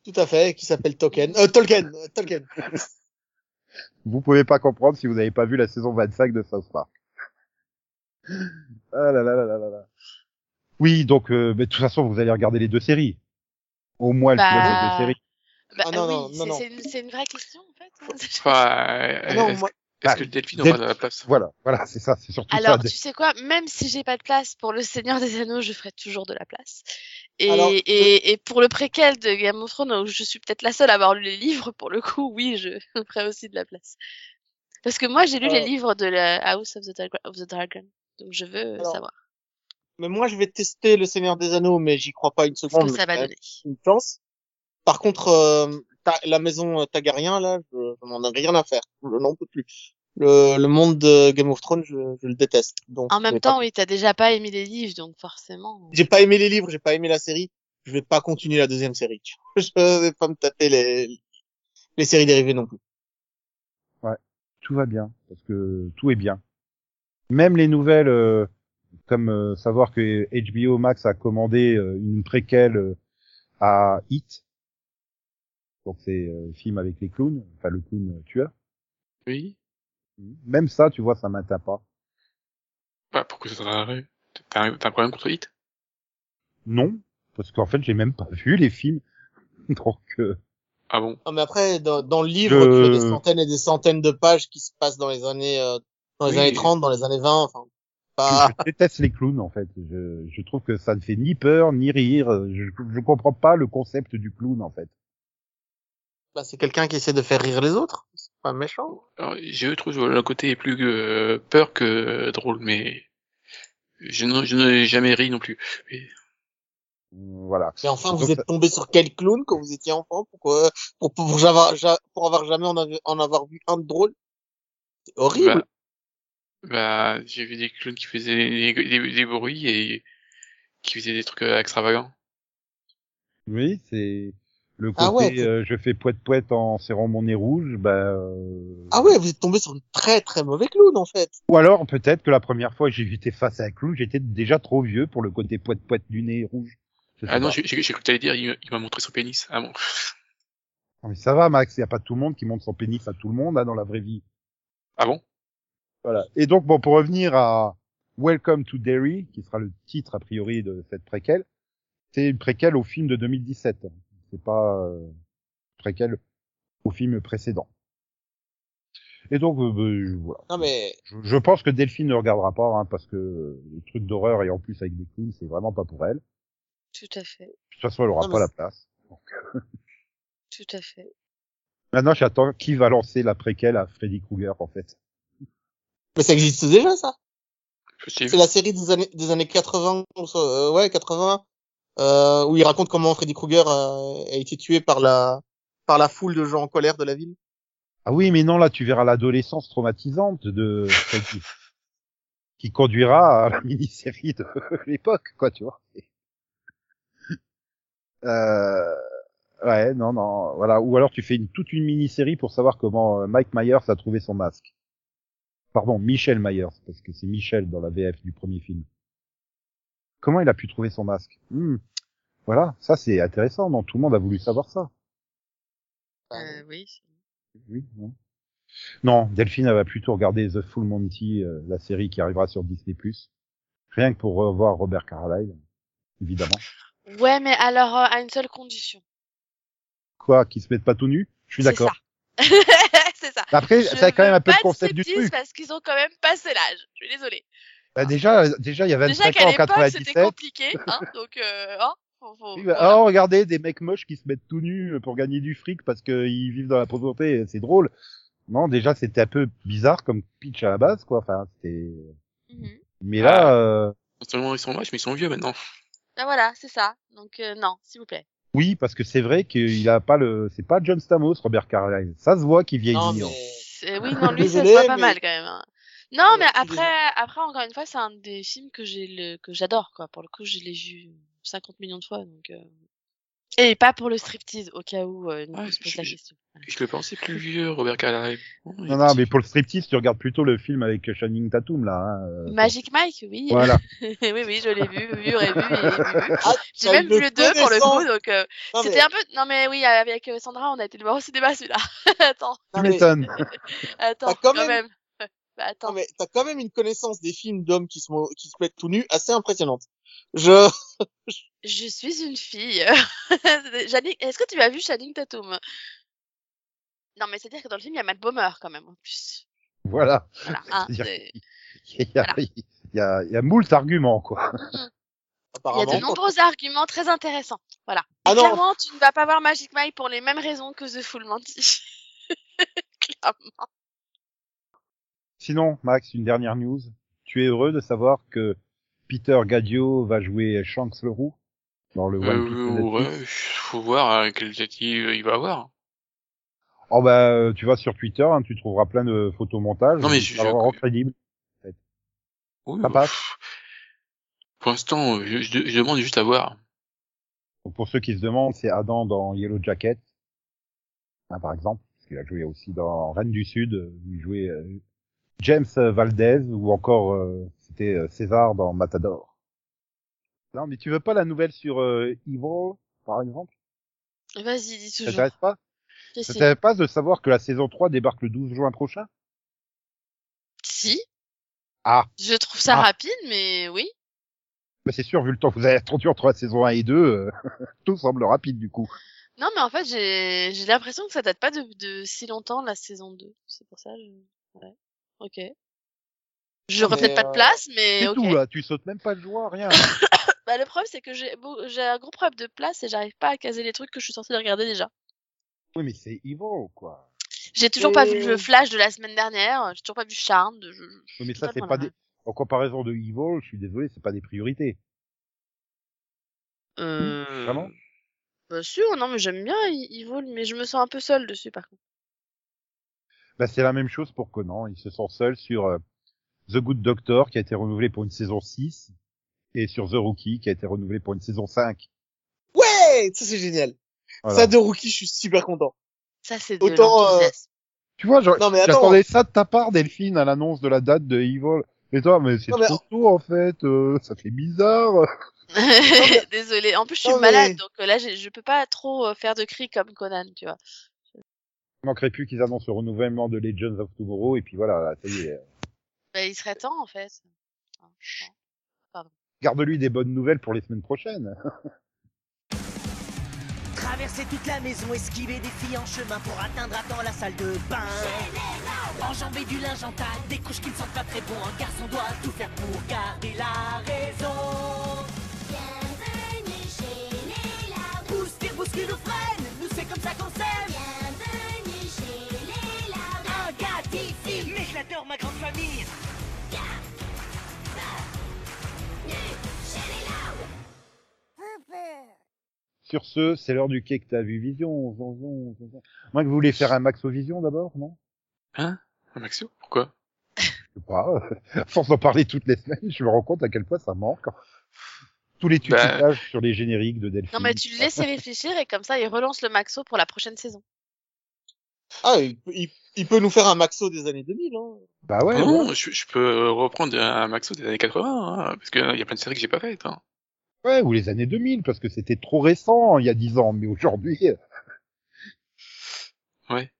Tout à fait, qui s'appelle Tolkien. Euh, Tolkien, euh, Tolkien. Vous pouvez pas comprendre si vous n'avez pas vu la saison 25 de South Park. Ah là là là là là là. Oui, donc euh, mais de toute façon vous allez regarder les deux séries. Au moins le Bah, pilote des deux séries. Bah, Ah, non, oui, non, non, c'est- non. une, vraie question, en fait. Enfin, euh, Ah non, est-ce moi, est-ce Bah, que Delphine Del- aura de la place? Voilà, voilà, c'est ça, c'est surtout Alors, ça. tu sais quoi, même si j'ai pas de place pour le Seigneur des Anneaux, je ferai toujours de la place. Et, Alors, et, et pour le préquel de Game of Thrones, où je suis peut-être la seule à avoir lu les livres, pour le coup, oui, je ferai aussi de la place. Parce que moi, j'ai lu les Euh. livres de la House of the, Dra- of the Dragon. Donc, je veux Alors, savoir mais moi je vais tester le Seigneur des Anneaux, mais j'y crois pas une seconde. que ça va donner. une chance. Par contre, euh, ta- la maison euh, Targaryen, là, je, je n'en ai rien à faire. Je n'en peux plus. Le, le monde de Game of Thrones, je, je le déteste. Donc, En même temps, pas- oui, t'as déjà pas aimé les livres, donc forcément. j'ai pas aimé les livres, j'ai pas aimé la série. Je vais pas continuer la deuxième série. Je vais pas me taper les, les séries dérivées non plus. Tout va bien, parce que tout est bien. Même les nouvelles, euh, comme euh, savoir que HBO Max a commandé euh, une préquelle euh, à Hit. Donc c'est euh, le film avec les clowns, enfin le clown euh, tueur. Oui. Même ça, tu vois, ça m'atteint pas. Bah, pourquoi ça t'arrête T'as un, t'as un problème contre Hit Non, parce qu'en fait, j'ai même pas vu les films. Donc, euh, Ah bon? Non, mais après, dans, dans le livre, Je- tu as des centaines et des centaines de pages qui se passent dans les années, euh, dans les Oui. années 30, dans les années 20, enfin. je, Pas... je déteste les clowns, en fait. Je, je trouve que ça ne fait ni peur, ni rire. Je, je comprends pas le concept du clown, en fait. Bah, c'est quelqu'un qui essaie de faire rire les autres. C'est pas méchant. Alors, Je trouve le côté est plus euh, peur que drôle, mais je n'ai jamais ri non plus. Mais- Voilà. Mais enfin, Donc, vous êtes tombé sur quel clown quand vous étiez enfant? Pourquoi, pour, pour, pour avoir, pour avoir jamais en, avoir- en avoir vu un de drôle? C'est horrible. Bah, bah, j'ai vu des clowns qui faisaient des, des- des bruits et qui faisaient des trucs euh, extravagants. Oui, c'est le côté Ah ouais, euh, je fais poète poète en serrant mon nez rouge, bah euh, Ah ouais, vous êtes tombé sur un très très mauvais clown, en fait. ou alors peut-être que la première fois que j'ai été face à un clown, j'étais déjà trop vieux pour le côté poète poète du nez rouge. Ah non, j'ai j'ai- j'ai cru que t'allais dire, il, il m'a montré son pénis. Ah bon. Non, mais ça va Max, il y a pas tout le monde qui montre son pénis à tout le monde hein, dans la vraie vie. Ah bon? Voilà. Et donc bon pour revenir à Welcome to Derry, qui sera le titre a priori de cette préquelle, c'est une préquelle au film de 2017. C'est pas euh, préquelle au film précédent. Et donc euh, bah, voilà. Non, mais, Je, je pense que Delphine ne regardera pas, hein, parce que les trucs d'horreur et en plus avec des clowns, c'est vraiment pas pour elle. Tout à fait. De toute façon, elle aura Non, pas la place. Tout à fait. Maintenant, j'attends qui va lancer la préquelle à Freddy Krueger, en fait. mais ça existe déjà, ça? C'est la série des années, des années 80, ou ça, euh, ouais, 80, euh, où il raconte comment Freddy Krueger a, a été tué par la, par la foule de gens en colère de la ville. Ah oui, mais non, là, tu verras l'adolescence traumatisante de Freddy. qui conduira à la mini-série de l'époque, quoi, tu vois. Euh, ouais, non, non, voilà. Ou alors tu fais une, toute une mini-série pour savoir comment euh, Mike Myers a trouvé son masque. Pardon, Michel Myers, parce que c'est Michel dans la VF du premier film. Comment il a pu trouver son masque? Hmm. Voilà, ça c'est intéressant, non? Tout le monde a voulu savoir ça. Euh, oui. Oui, non. Non, Delphine, elle va plutôt regarder The Full Monty, euh, la série qui arrivera sur Disney+. Rien que pour revoir Robert Carlyle, évidemment. Ouais, mais alors, euh, à une seule condition. Quoi, qu'ils se mettent pas tout nus Je suis C'est d'accord. ça. c'est ça. Après, Je c'est quand même un peu le de concept du truc. parce qu'ils ont quand même passé l'âge. Je suis désolée. Bah, déjà, déjà, il y a Déjà 25 qu'à ans en l'époque, c'était 97. compliqué, hein, donc, euh, hein, faut, faut, Oui, bah, voilà. Oh, regardez, des mecs moches qui se mettent tout nus pour gagner du fric parce qu'ils vivent dans la pauvreté, c'est drôle. Non, déjà, c'était un peu bizarre comme pitch à la base, quoi. Enfin, c'était... Mhm. Mais là, euh, Non seulement ils sont moches, mais ils sont vieux maintenant. Ah, voilà, c'est ça. Donc, euh, non, s'il vous plaît. oui, parce que c'est vrai qu'il a pas le... C'est pas John Stamos, Robert Carlyle. Ça se voit qu'il vieillit. Non, hein. mais... C'est- Oui, non, lui, ça se voit pas mais- mal quand même. hein. Non, mais après, après, encore une fois, c'est un des films que j'ai le, que j'adore, quoi. Pour le coup, je l'ai vu 50 millions de fois, donc, euh... Et pas pour le striptease, au cas où, euh, Nico Ouais, se pose je- la je- question. Je le pensais plus vieux, Robert Carlyle. Oh, il Non, non, mais pour le striptease, tu regardes plutôt le film avec Channing Tatum, là. Hein. euh, Magic Mike, oui. Voilà. oui, oui, je l'ai vu, vu, revu et vu. Ah, J'ai même vu le 2 pour le coup, donc, euh, mais- c'était un peu, non mais oui, avec euh, Sandra, on a été le voir au cinéma celui-là. attends, Tu non, mais- m'étonnes. attends, T'as quand quand, même- même. Bah, attends. Non, mais t'as quand même une connaissance des films d'hommes qui se, qui se mettent tout nus assez impressionnante. Je, Je suis une fille. Janine, est-ce que tu as vu Channing Tatum? Non, mais c'est-à-dire que dans le film, il y a Matt Bomer quand même, en plus. Voilà. Hein, Il y a, Voilà. il y a, il y a moult arguments, quoi. il y a de nombreux arguments très intéressants. Voilà. Ah Et clairement, tu ne vas pas voir Magic Mike pour les mêmes raisons que The Full Monty. clairement. Sinon, Max, une dernière news. Tu es heureux de savoir que Peter Gadio va jouer Shanks le roux dans le One Piece Euh, ouais, faut voir hein, quel statut il va avoir. Oh bah, tu vas sur Twitter, hein, tu trouveras plein de photomontages. Non, mais je- je- rendre crédible. Oui, Ça passe. pff, Pour l'instant, je, je- je demande juste à voir. Donc, pour ceux qui se demandent, c'est Adam dans Yellow Jacket, hein, par exemple, parce qu'il a joué aussi dans Reine du Sud, euh, où il jouait euh, James Valdez, ou encore euh, c'était euh, César dans Matador. Non, mais tu veux pas la nouvelle sur euh, Evil, par exemple? Vas-y, dis Ça toujours. t'intéresse pas? Ça t'intéresse pas de savoir que la saison 3 débarque le 12 juin prochain? Si. Ah, Je trouve ça Ah. rapide, mais oui. bah c'est sûr, vu le temps que vous avez attendu entre la saison 1 et 2, euh, tout semble rapide du coup. Non, mais en fait, j'ai j'ai l'impression que ça date pas de, de si longtemps, la saison 2. C'est pour ça, je... ouais. Ok. J'aurais mais, peut-être pas de euh, place, mais C'est tout là, tu sautes même pas de joie, rien. Bah, le problème, c'est que j'ai un gros problème de place et j'arrive pas à caser les trucs que je suis censée regarder déjà. oui, mais c'est Evil, quoi. J'ai toujours pas vu le Flash de la semaine dernière, j'ai toujours pas vu Charmed. Je... je Oui, mais ça, c'est pas des... En comparaison de Evil, je suis désolé, c'est pas des priorités. Euh... Vraiment? Bah, sûr, non, mais j'aime bien I- Evil, mais je me sens un peu seule dessus, par contre. Bah, c'est la même chose pour Conan. Ils se sont seuls sur euh, The Good Doctor, qui a été renouvelé pour une saison 6, et sur The Rookie, qui a été renouvelé pour une saison 5. Ouais, ça c'est génial. Voilà. Ça de rookie, je suis super content. Ça, c'est de Autant, euh, l'enthousiasme. Tu vois, j'attendais ça de ta part, Delphine, à l'annonce de la date de Evil. Et toi, mais c'est trop tôt, en fait, euh, ça fait bizarre. Désolée. En plus, je suis Non, mais- malade, donc euh, là, je peux pas trop faire de cris comme Conan, tu vois. Il manquerait plus qu'ils annoncent le renouvellement de Legends of Tomorrow, et puis voilà, ça y est. Bah, il serait temps, en fait. Bon. Garde-lui des bonnes nouvelles pour les semaines prochaines. Traverser toute la maison, esquiver des filles en chemin pour atteindre à temps la salle de bain. Enjamber du linge en tas, des couches qui ne sont pas très bons. Un garçon doit tout faire pour garder la raison. Bienvenue chez les labos. Boustir, bouscule ou freine, Sur ce, c'est l'heure du quai que t'as vu Vision. Vision, Vision. Moi, que vous voulez faire un Maxo Vision d'abord, non? Hein? Un Maxio Pourquoi? Je sais pas. À force d'en parler toutes les semaines, je me rends compte à quel point ça manque. Tous les Bah. tutelages sur les génériques de Delphine. Non, mais tu le laisses y réfléchir et comme ça, il relance le Maxo pour la prochaine saison. Ah, il, il- il peut nous faire un maxo des années 2000, hein. Bah ouais. Ah ouais. Non, je, je peux reprendre un Maxo des années 80, hein, parce qu'il y a plein de séries que j'ai pas faites. Hein. Ouais, ou les années 2000, parce que c'était trop récent il y a dix ans, mais aujourd'hui. euh, Ouais.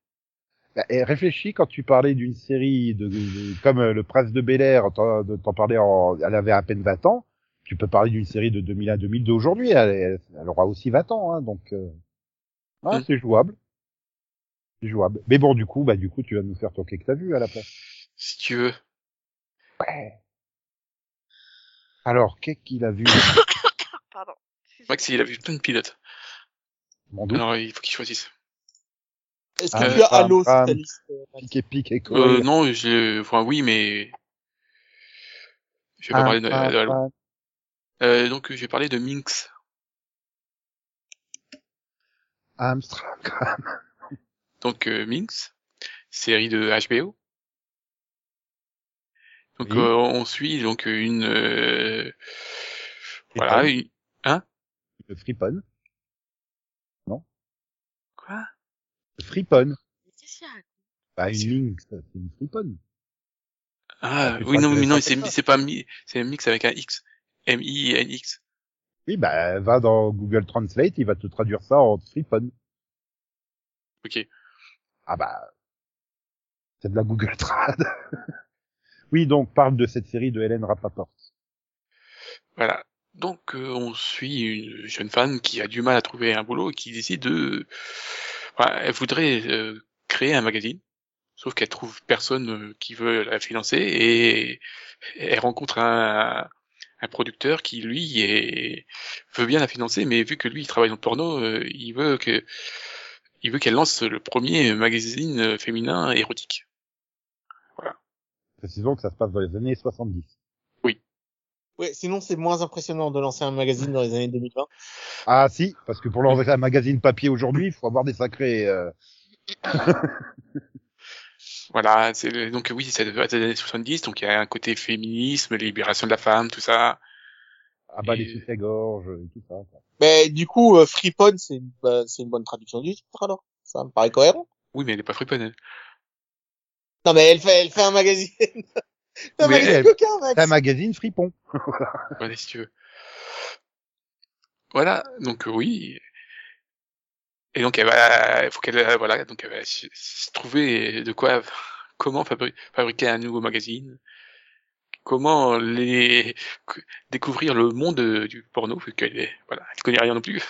Bah, et réfléchis quand tu parlais d'une série de, de- comme euh, le Prince de Bel Air, t'en parlais en, elle avait à peine 20 ans. Tu peux parler d'une série de 2001 2002 aujourd'hui, elle, elle, elle aura aussi 20 ans, hein, donc euh, ouais, Mm. c'est jouable. C'est jouable. Mais bon, du coup, bah, du coup, tu vas nous faire ton que t'as vu à la place. Si tu veux. Ouais. Alors, qu'est-ce qu'il a vu? Pardon. Max, il a vu plein de pilotes. Mon doute. Alors, il faut qu'il choisisse. Est-ce Ah, que tu as Halo ta liste Pique et pique et quoi. Euh, non, je, enfin, oui, mais je vais pas parler de, de Halo. Euh, donc, je vais parler de Minx. Armstrong. Donc, euh, Minx, série de HBO. Donc, Oui. euh, on suit donc une, euh, voilà, une, hein? Le Freepon. Quoi? Le Freepon. Mais Qu'est-ce qu'il y a Bah, une Lynx, c'est une Freepon. Ah, tu oui, non, mais non, c'est, pas mi, c'est un mix avec un X. M-I-N-X. Oui, bah, va dans Google Translate, il va te traduire ça en Freepon. Ok. Ah bah, c'est de la Google Trad. oui, donc, parle de cette série de Hélène Rapaport. Voilà. Donc, euh, on suit une jeune femme qui a du mal à trouver un boulot et qui décide de, elle voudrait euh, créer un magazine. Sauf qu'elle trouve personne euh, qui veut la financer et elle rencontre un, un producteur qui lui veut bien la financer, mais vu que lui il travaille dans le porno, euh, il veut que veut qu'elle lance le premier magazine euh, féminin érotique. Précisons que ça se passe dans les années 70. Ouais, sinon c'est moins impressionnant de lancer un magazine dans les années 2020. Ah si, parce que pour lancer un magazine papier aujourd'hui, il faut avoir des sacrés... euh, Voilà, c'est le- donc oui, c'est des années 70, donc il y a un côté féminisme, libération de la femme, tout ça. à bas les Et- sous gorge et tout ça. quoi. Mais du coup, euh, Freepon, c'est une, bah, c'est une bonne traduction du titre alors. Ça me paraît cohérent. Oui, mais elle est pas friponne. Non mais elle fait, elle fait un magazine. un Mais magazine coquin, Max. Un magazine fripon. Voilà, si tu veux. Voilà, donc euh, oui. Et donc elle va, il faut qu'elle, euh, voilà, donc elle va se, se trouver de quoi, comment fabri- fabriquer un nouveau magazine, comment les que- découvrir le monde euh, du porno, vu qu'elle est, voilà, elle connaît rien non plus.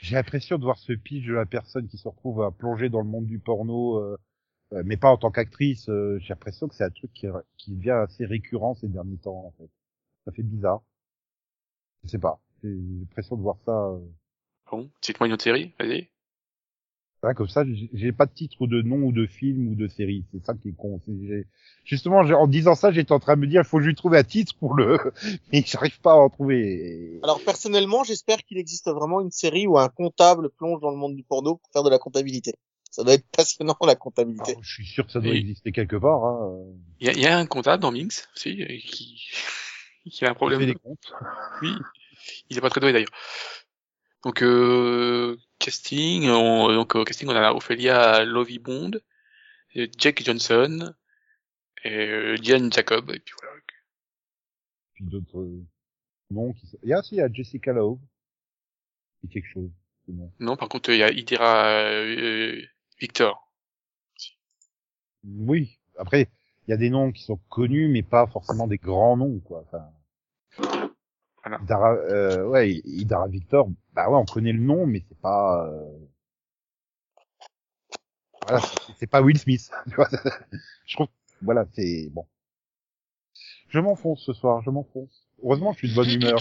J'ai l'impression de voir ce pitch de la personne qui se retrouve à plonger dans le monde du porno, euh, mais pas en tant qu'actrice. euh, J'ai l'impression que c'est un truc qui, qui devient assez récurrent ces derniers temps. En fait. Ça fait bizarre. Je sais pas. J'ai l'impression de voir ça. euh, Bon, cite-moi une autre série, vas-y. Là, comme ça, j'ai pas de titre ou de nom ou de film ou de série. C'est ça qui est con. J'ai- Justement, j'ai- en disant ça, j'étais en train de me dire, il faut que je lui trouve un titre pour le, mais j'arrive pas à en trouver. Alors personnellement, j'espère qu'il existe vraiment une série où un comptable plonge dans le monde du porno pour faire de la comptabilité. Ça doit être passionnant la comptabilité. Alors, je suis sûr que ça doit exister quelque part. Hein. Il y a, il y a un comptable dans Minx aussi euh, qui, qui a un problème. fait des comptes. Oui, il est pas très doué d'ailleurs. Donc euh, casting, on, donc au casting on a Ophelia Lovey Bond, euh, Jack Johnson, et euh, Diane Jacob, et puis voilà. Puis d'autres euh, noms qui sont... Il y a aussi, il y a Jessica Love. C'est quelque chose. Non, par contre il y a Idira euh, Victor. Oui. Après, il y a des noms qui sont connus, mais pas forcément des grands noms, quoi. Enfin, Voilà. Idara, euh, ouais, Idara Victor, bah ouais, on connaît le nom, mais c'est pas, euh... voilà, c'est- pas Will Smith. tu vois. je trouve, voilà, c'est bon. Je m'enfonce ce soir, je m'enfonce. Heureusement, je suis de bonne humeur.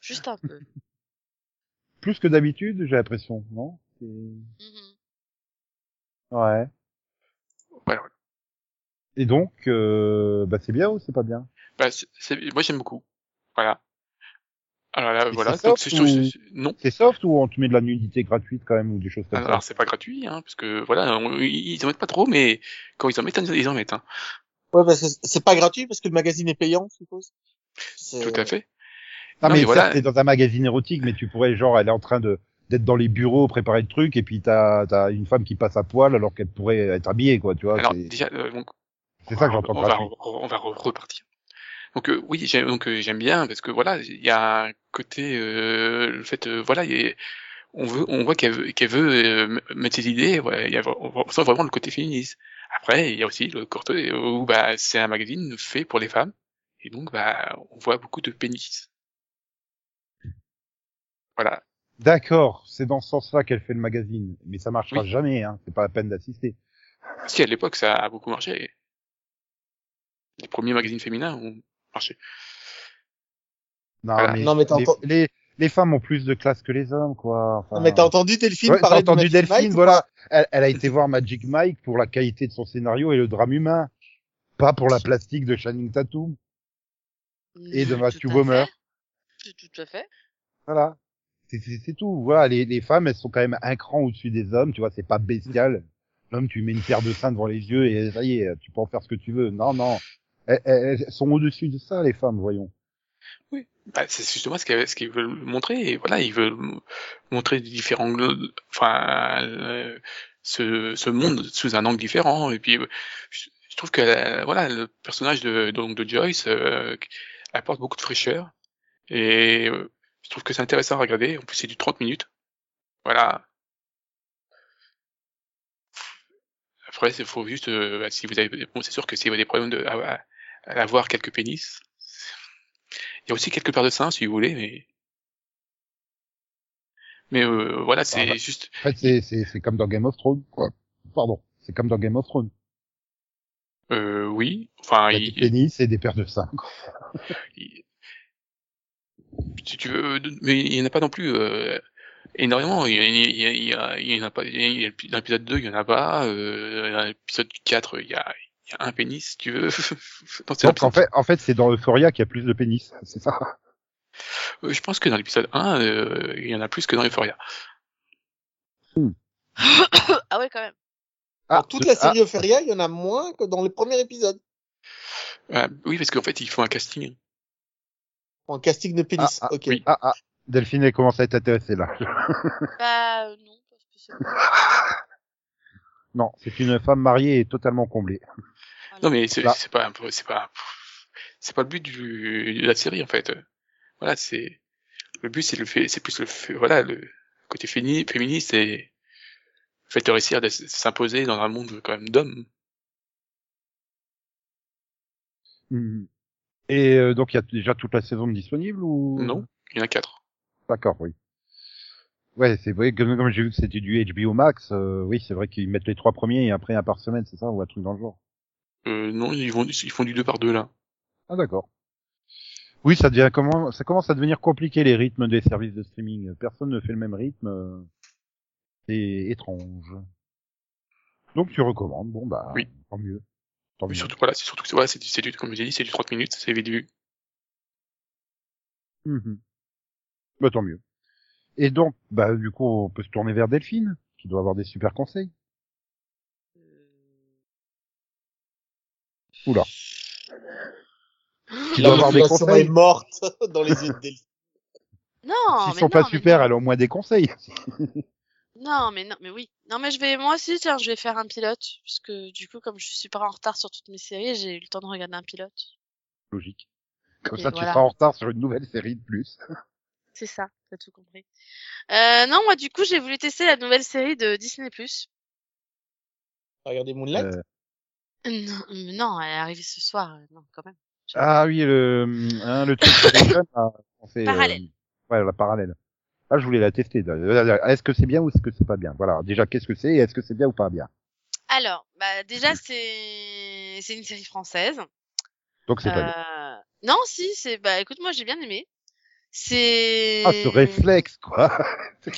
Juste un peu. Plus que d'habitude, j'ai l'impression, non? Ouais. Voilà, voilà. Et donc, euh, bah c'est bien ou c'est pas bien? Bah, c'est- c'est- moi j'aime beaucoup. Voilà. Alors là, voilà. c'est soft ou- non. C'est soft ou on te met de la nudité gratuite quand même ou des choses comme Alors c'est pas gratuit, hein, parce que voilà, on- ils en mettent pas trop, mais quand ils en mettent, ils en mettent. Hein. Ouais, parce que c'est pas gratuit parce que le magazine est payant, je suppose. Tout à fait. ça. Non, Non, mais, mais voilà. t'es dans un magazine érotique, mais tu pourrais genre elle est en train de d'être dans les bureaux, préparer le truc, et puis t'as as une femme qui passe à poil alors qu'elle pourrait être habillée, quoi, tu vois. Alors c'est déjà, euh, donc, c'est ça que j'entends. on va, on va re- repartir. Donc euh, oui, j'aime donc euh, j'aime bien parce que voilà, il y a un côté euh, le fait voilà, il y a- on veut on voit qu'elle veut qu'elle veut m- mettre ses idées, y a on sent vraiment le côté féministe. Après, il y a aussi le côté où bah c'est un magazine fait pour les femmes et donc bah on voit beaucoup de pénis. Voilà. D'accord, c'est dans ce sens-là qu'elle fait le magazine, mais ça marchera Oui. jamais, hein. C'est pas la peine d'assister. Si à l'époque ça a beaucoup marché. Les premiers magazines féminins ont marché. Non, Voilà. mais, Non, mais t'as les, enten- les, les femmes ont plus de classe que les hommes, quoi. Enfin, Non, mais t'as entendu Delphine Ouais, parler de entendu Magic Delphine, Mike voilà. Elle, elle a été voir Magic Mike pour la qualité de son scénario et le drame humain. Pas pour la plastique de Channing Tatum. Et de Matthew Bomer. tout à fait. Voilà. C'est- tout. Voilà, les, les femmes, elles sont quand même un cran au-dessus des hommes, tu vois, c'est pas bestial. L'homme, tu mets une paire de seins devant les yeux et ça y est, tu peux en faire ce que tu veux. Non, non. Elles, elles- sont au-dessus de ça, les femmes, voyons. Bah, c'est justement ce qu'ils qu'ils veulent montrer. Et voilà, ils veulent montrer différents, enfin, euh, ce, ce monde sous un angle différent. Et puis, je, je trouve que euh, voilà, le personnage de donc de Joyce euh, apporte beaucoup de fraîcheur. Et euh, je trouve que c'est intéressant à regarder. En plus, c'est du 30 minutes. Voilà. Après, il faut juste, euh, bah, si vous avez, bon, c'est sûr que si vous avez des problèmes de, à, à- à avoir quelques pénis, il y a aussi quelques paires de seins, si vous voulez, mais, mais euh, voilà, c'est bah. juste, En fait, c'est- c'est c'est comme dans Game of Thrones, quoi. Pardon. C'est comme dans Game of Thrones. euh, oui, enfin, Il y a il- des pénis et des paires de seins. quoi. il- si tu veux, mais il y en a pas non plus euh, énormément. Il y, a- il y, a- il y, a- il y en a pas. Dans l'épisode 2, il y en a pas. Euh, dans l'épisode 4, il y a, il y a un pénis, si tu veux. Ces Donc, en fait, en fait, c'est dans Euphoria qu'il y a plus de pénis. C'est ça. Euh, je pense que dans l'épisode 1, euh, il y en a plus que dans Euphoria. ah ouais, quand même. Dans toute la ah, série Euphoria, il y en a moins que dans le premier épisode. Euh, oui, parce qu'en fait, ils font un casting. En casting de pénis. Ah, ah, ok. oui. Ah, ah. Delphine, elle commence à être intéressée, là. Bah, euh, non, pas spécialement. non, c'est une femme mariée et totalement comblée. Voilà. Non, mais c'est c'est pas, un peu- c'est pas, c'est pas le but du, de la série en fait. Voilà, c'est le but, c'est le fait, c'est plus le fait, voilà, le côté fémini- féministe et le fait de réussir de s- s'imposer dans un monde quand même d'hommes. Mhm. Et euh, donc, il y a déjà toute la saison disponible ou? Non, il y en a quatre. D'accord, oui. Ouais, c'est vrai, comme, comme j'ai vu que c'était du HBO Max, euh, oui, c'est vrai qu'ils mettent les trois premiers et après un par semaine, c'est ça, ou un truc dans le genre? Euh, non, ils vont, ils font du deux par deux là. Ah, d'accord. Oui, ça devient comment, ça commence à devenir compliqué les rythmes des services de streaming. Personne ne fait le même rythme. C'est étrange. Donc tu recommandes, bon bah, Oui. tant mieux. Tant mieux. surtout, voilà, c'est surtout que voilà, c'est du, c'est du, comme j'ai dit, c'est du 30 minutes, c'est vite vu. Mhm. Bah, tant mieux. Et donc, bah, du coup, on peut se tourner vers Delphine, qui doit avoir des super conseils. Oula. Qui doit avoir des conseils. est morte dans les yeux de Delphine. Non, S'ils sont non, pas super, non. elle a au moins des conseils. Non, mais non, mais oui. Non, mais je vais, moi aussi, tiens, je vais faire un pilote, puisque du coup, comme je suis super en retard sur toutes mes séries, j'ai eu le temps de regarder un pilote. Logique. Comme Et ça, tu seras en retard sur une nouvelle série de plus. C'est ça, t'as tout compris. Euh, non, moi, du coup, j'ai voulu tester la nouvelle série de Disney+. Regardez Moonlight? Euh, Non, non, elle est arrivée ce soir, euh, non, quand même. Ah oui, le, hein, le truc jeunes, là, on fait, euh, Parallèle. ouais, la parallèle. Ah, je voulais la tester. Est-ce que c'est bien ou est-ce que c'est pas bien? Voilà. Déjà, qu'est-ce que c'est et est-ce que c'est bien ou pas bien? Alors, bah, déjà, c'est, c'est une série française. Donc c'est pas bien. Euh, Non, si, c'est, bah, écoute, moi, j'ai bien aimé. C'est... Ah, ce réflexe, quoi.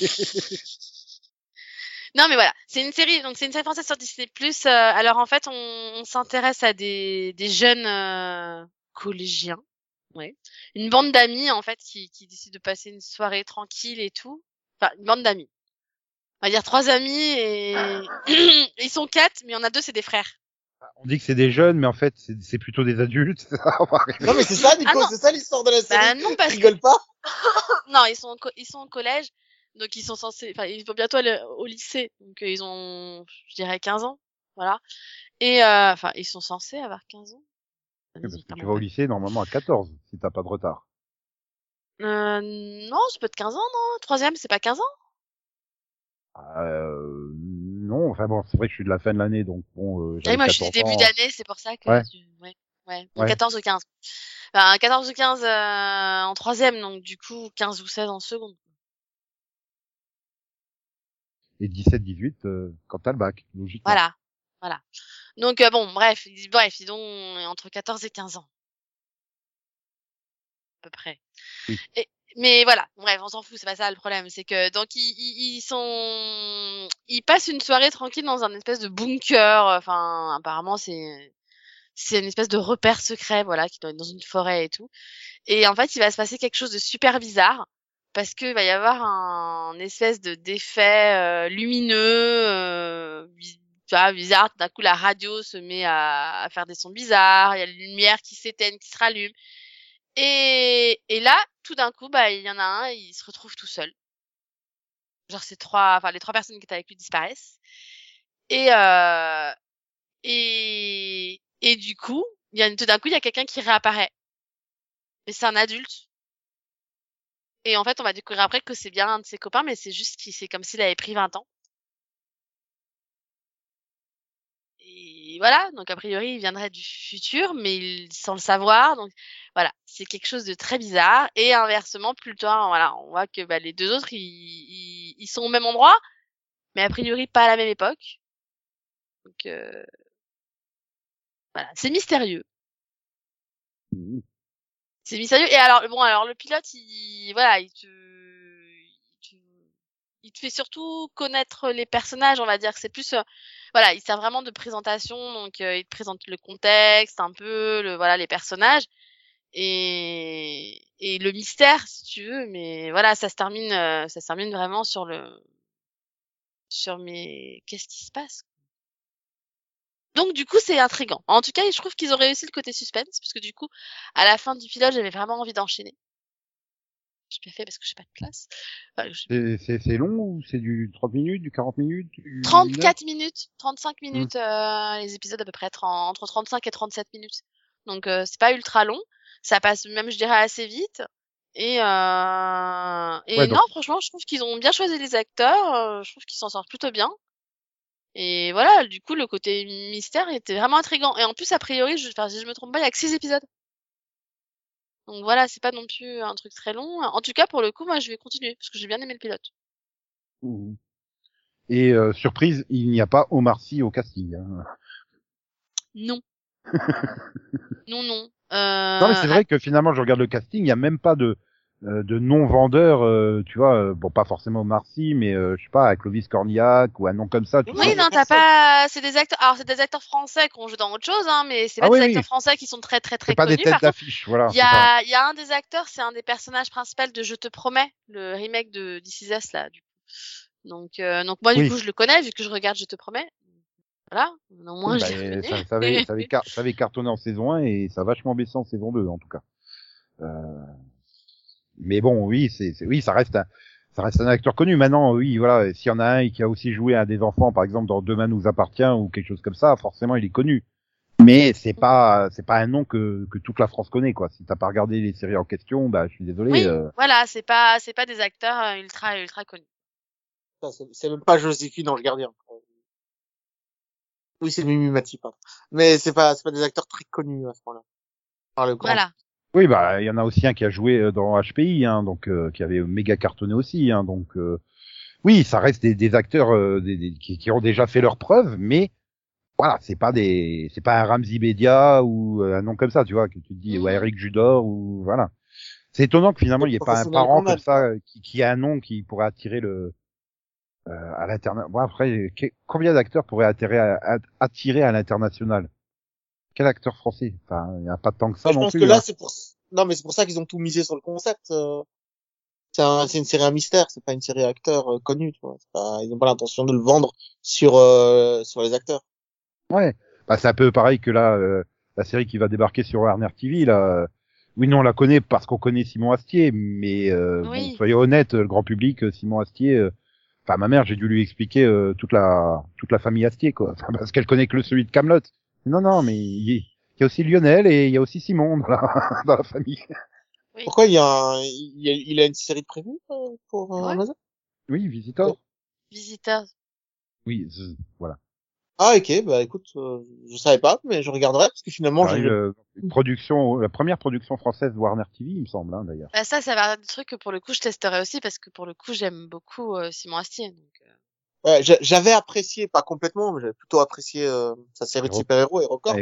Non, mais voilà, c'est une série, donc c'est une série française sur Disney+. Euh, alors en fait, on, on s'intéresse à des, des jeunes euh, collégiens, ouais, une bande d'amis en fait qui, qui décident de passer une soirée tranquille et tout. Enfin, une bande d'amis. On va dire trois amis et ils sont quatre, mais il y en a deux, c'est des frères. On dit que c'est des jeunes, mais en fait, c'est plutôt des adultes. Non, mais c'est ça, Nico, Ah non. c'est ça l'histoire de la série. Bah non, parce que Rigole pas. non, ils sont ils sont au collège, donc ils sont censés, enfin ils vont bientôt aller au lycée, donc euh, ils ont, je dirais 15 ans, voilà. Et euh, enfin ils sont censés avoir 15 ans. Parce que tu vas au lycée normalement à 14, si t'as pas de retard. Euh, non, c'est peut être 15 ans, non? Troisième, c'est pas 15 ans? Euh, non, enfin bon, c'est vrai que je suis de la fin de l'année, donc bon. Euh, Ah oui, moi je suis du 14 début d'année, c'est pour ça que... Ouais. tu- ouais. Ouais, donc Ouais. 14 ou 15. Enfin, 14 ou 15 euh, en troisième, donc du coup 15 ou 16 en seconde. et 17-18 euh, quand t'as le bac, logiquement. Voilà, voilà. Donc euh, bon, bref, ils- bref, ils ont entre 14 et 15 ans, à peu près. Oui. Et, mais voilà, bref, on s'en fout, c'est pas ça le problème, c'est que donc ils, ils, ils sont, ils passent une soirée tranquille dans un espèce de bunker. Enfin, apparemment c'est c'est une espèce de repère secret, voilà, qui doit être dans une forêt et tout. Et en fait, il va se passer quelque chose de super bizarre parce qu'il va y avoir un, espèce de d'effet euh, lumineux, euh, tu vois, bizarre. Tout D'un coup, la radio se met à, faire des sons bizarres. Il y a les lumières qui s'éteignent, qui se rallument. Et, et là, tout d'un coup, bah, il y en a un, il se retrouve tout seul. Genre, ces trois, enfin, les trois personnes qui étaient avec lui disparaissent. Et, euh, et, et du coup, il y a, tout d'un coup, il y a quelqu'un qui réapparaît. Mais c'est un adulte. Et en fait, on va découvrir après que c'est bien un de ses copains, mais c'est juste qu'il, c'est comme s'il avait pris 20 ans. Voilà, donc a priori, il viendrait du futur, mais il, sans le savoir. Donc voilà, c'est quelque chose de très bizarre. Et inversement, plus tard, voilà, on voit que bah, les deux autres, ils, ils, sont au même endroit, mais a priori pas à la même époque. Donc euh, voilà, c'est mystérieux. Mhm. C'est mystérieux. Et alors, bon, alors le pilote, il, voilà, il te, il te fait surtout connaître les personnages, on va dire c'est plus, euh, voilà, il sert vraiment de présentation, donc euh, il te présente le contexte, un peu, le, voilà, les personnages et et le mystère, si tu veux. Mais voilà, ça se termine, euh, ça se termine vraiment sur le, sur mes, qu'est-ce qui se passe? Donc du coup c'est intriguant. En tout cas, je trouve qu'ils ont réussi le côté suspense parce que du coup, à la fin du pilote, j'avais vraiment envie d'enchaîner. J'ai pas fait parce que j'ai pas de place. Enfin, je- C'est- long ou c'est du 30 minutes, du 40 minutes du une heure? 34 minutes, 35 minutes, euh, les épisodes à peu près entre 35 et 37 minutes. Donc euh, c'est pas ultra long, ça passe même je dirais assez vite. Et, euh... et Ouais, donc- non, franchement, je trouve qu'ils ont bien choisi les acteurs, euh, je trouve qu'ils s'en sortent plutôt bien. Et voilà, du coup, le côté mystère était vraiment intriguant. Et en plus, a priori, je, enfin, si je me trompe pas, il y a que 6 épisodes. Donc voilà, c'est pas non plus un truc très long. En tout cas, pour le coup, moi, je vais continuer parce que j'ai bien aimé le pilote. Mhm. Et euh, surprise, il n'y a pas Omar Sy au casting. hein. Non. non, non. Euh... Non mais c'est vrai que finalement je regarde le casting, il n'y a même pas de euh, de non vendeur, euh, tu vois, euh, bon pas forcément Omar Sy, mais euh, je sais pas, avec Clovis Cornillac ou un nom comme ça. Tu Oui, vois. Non, t'as pas. C'est des acteurs. Alors, c'est des acteurs français qui ont joué dans autre chose, hein, mais c'est pas Ah des oui, acteurs oui. français qui sont très, très, très c'est pas connus. des têtes d'affiche, voilà. il y a, y a un des acteurs, c'est un des personnages principaux de Je te promets, le remake de This Is Us, là, du coup. Donc, euh, donc moi, du coup, je le connais vu que je regarde Je te promets. Voilà. Au moins, je bah, ça, ça, avait, ça, avait car- ça avait cartonné en saison 1 et ça a vachement baissé en saison 2 en tout cas. Euh, Mais bon, oui, c'est, c'est- oui, ça reste un, ça reste un acteur connu. Maintenant, oui, voilà, s'il y en a un qui a aussi joué à des enfants, par exemple dans Demain nous appartient ou quelque chose comme ça, forcément, il est connu. Mais c'est pas, c'est pas un nom que, que toute la France connaît, quoi. Si t'as pas regardé les séries en question, bah, je suis désolé. Oui, euh, voilà, c'est pas, c'est pas des acteurs euh, ultra, ultra connus. Ça, C'est c'est même pas Joséphine dans le gardien. Oui, c'est Mimi Mati, pardon. Mais c'est pas, c'est pas des acteurs très connus à ce moment-là. Par le grand. Voilà. Oui, bah, il y en a aussi un qui a joué euh, dans HPI, hein, donc euh, qui avait méga cartonné aussi, hein, donc euh, oui, ça reste des, des acteurs euh, des, des- qui, qui ont déjà fait leurs preuves, mais voilà, c'est pas des, c'est pas un Ramsey Bedia ou euh, un nom comme ça, tu vois, que tu te dis, ouais, Eric Judor ou voilà. C'est étonnant que finalement il n'y ait pas un parent comme ça euh, qui, qui a un nom qui pourrait attirer le euh, à l'international. Bon après, combien d'acteurs pourraient attirer à, à- attirer à l'international? Quel acteur français? Enfin, il n'y a pas tant que ça je non pense plus. que là, hein. c'est pour, non, mais c'est pour ça qu'ils ont tout misé sur le concept. euh. C'est un, c'est une série à mystère, c'est pas une série à acteurs euh, connus, tu vois. C'est Pas, ils ont pas l'intention de le vendre sur, euh, sur les acteurs. Ouais, bah, c'est un peu pareil que là, euh, la série qui va débarquer sur Warner TV, là. euh, Oui, non, on la connaît parce qu'on connaît Simon Astier, mais euh, Oui. bon, soyons honnêtes, le grand public, Simon Astier, euh, enfin ma mère, j'ai dû lui expliquer euh, toute la toute la famille Astier, quoi, Enfin, parce qu'elle connaît que le celui de Camelot. Non, non, mais il y, a aussi Lionel et il y a aussi Simon dans la, dans la famille. Oui. Pourquoi il y a, un, il, y a, il a une série de prévue euh, pour euh, Ouais. Amazon? Oui, Visitor. Visiteurs. Oui, z- voilà. Ah ok, bah écoute, euh, je savais pas, mais je regarderai parce que finalement j'ai euh, une production, la première production française de Warner TV, il me semble, hein, d'ailleurs. Bah, ça, ça va être des trucs que pour le coup, je testerai aussi parce que pour le coup, j'aime beaucoup euh, Simon Astier. Donc, euh, Ouais, j'a- j'avais apprécié, pas complètement, mais j'avais plutôt apprécié euh, sa série de Héros. super-héros et record.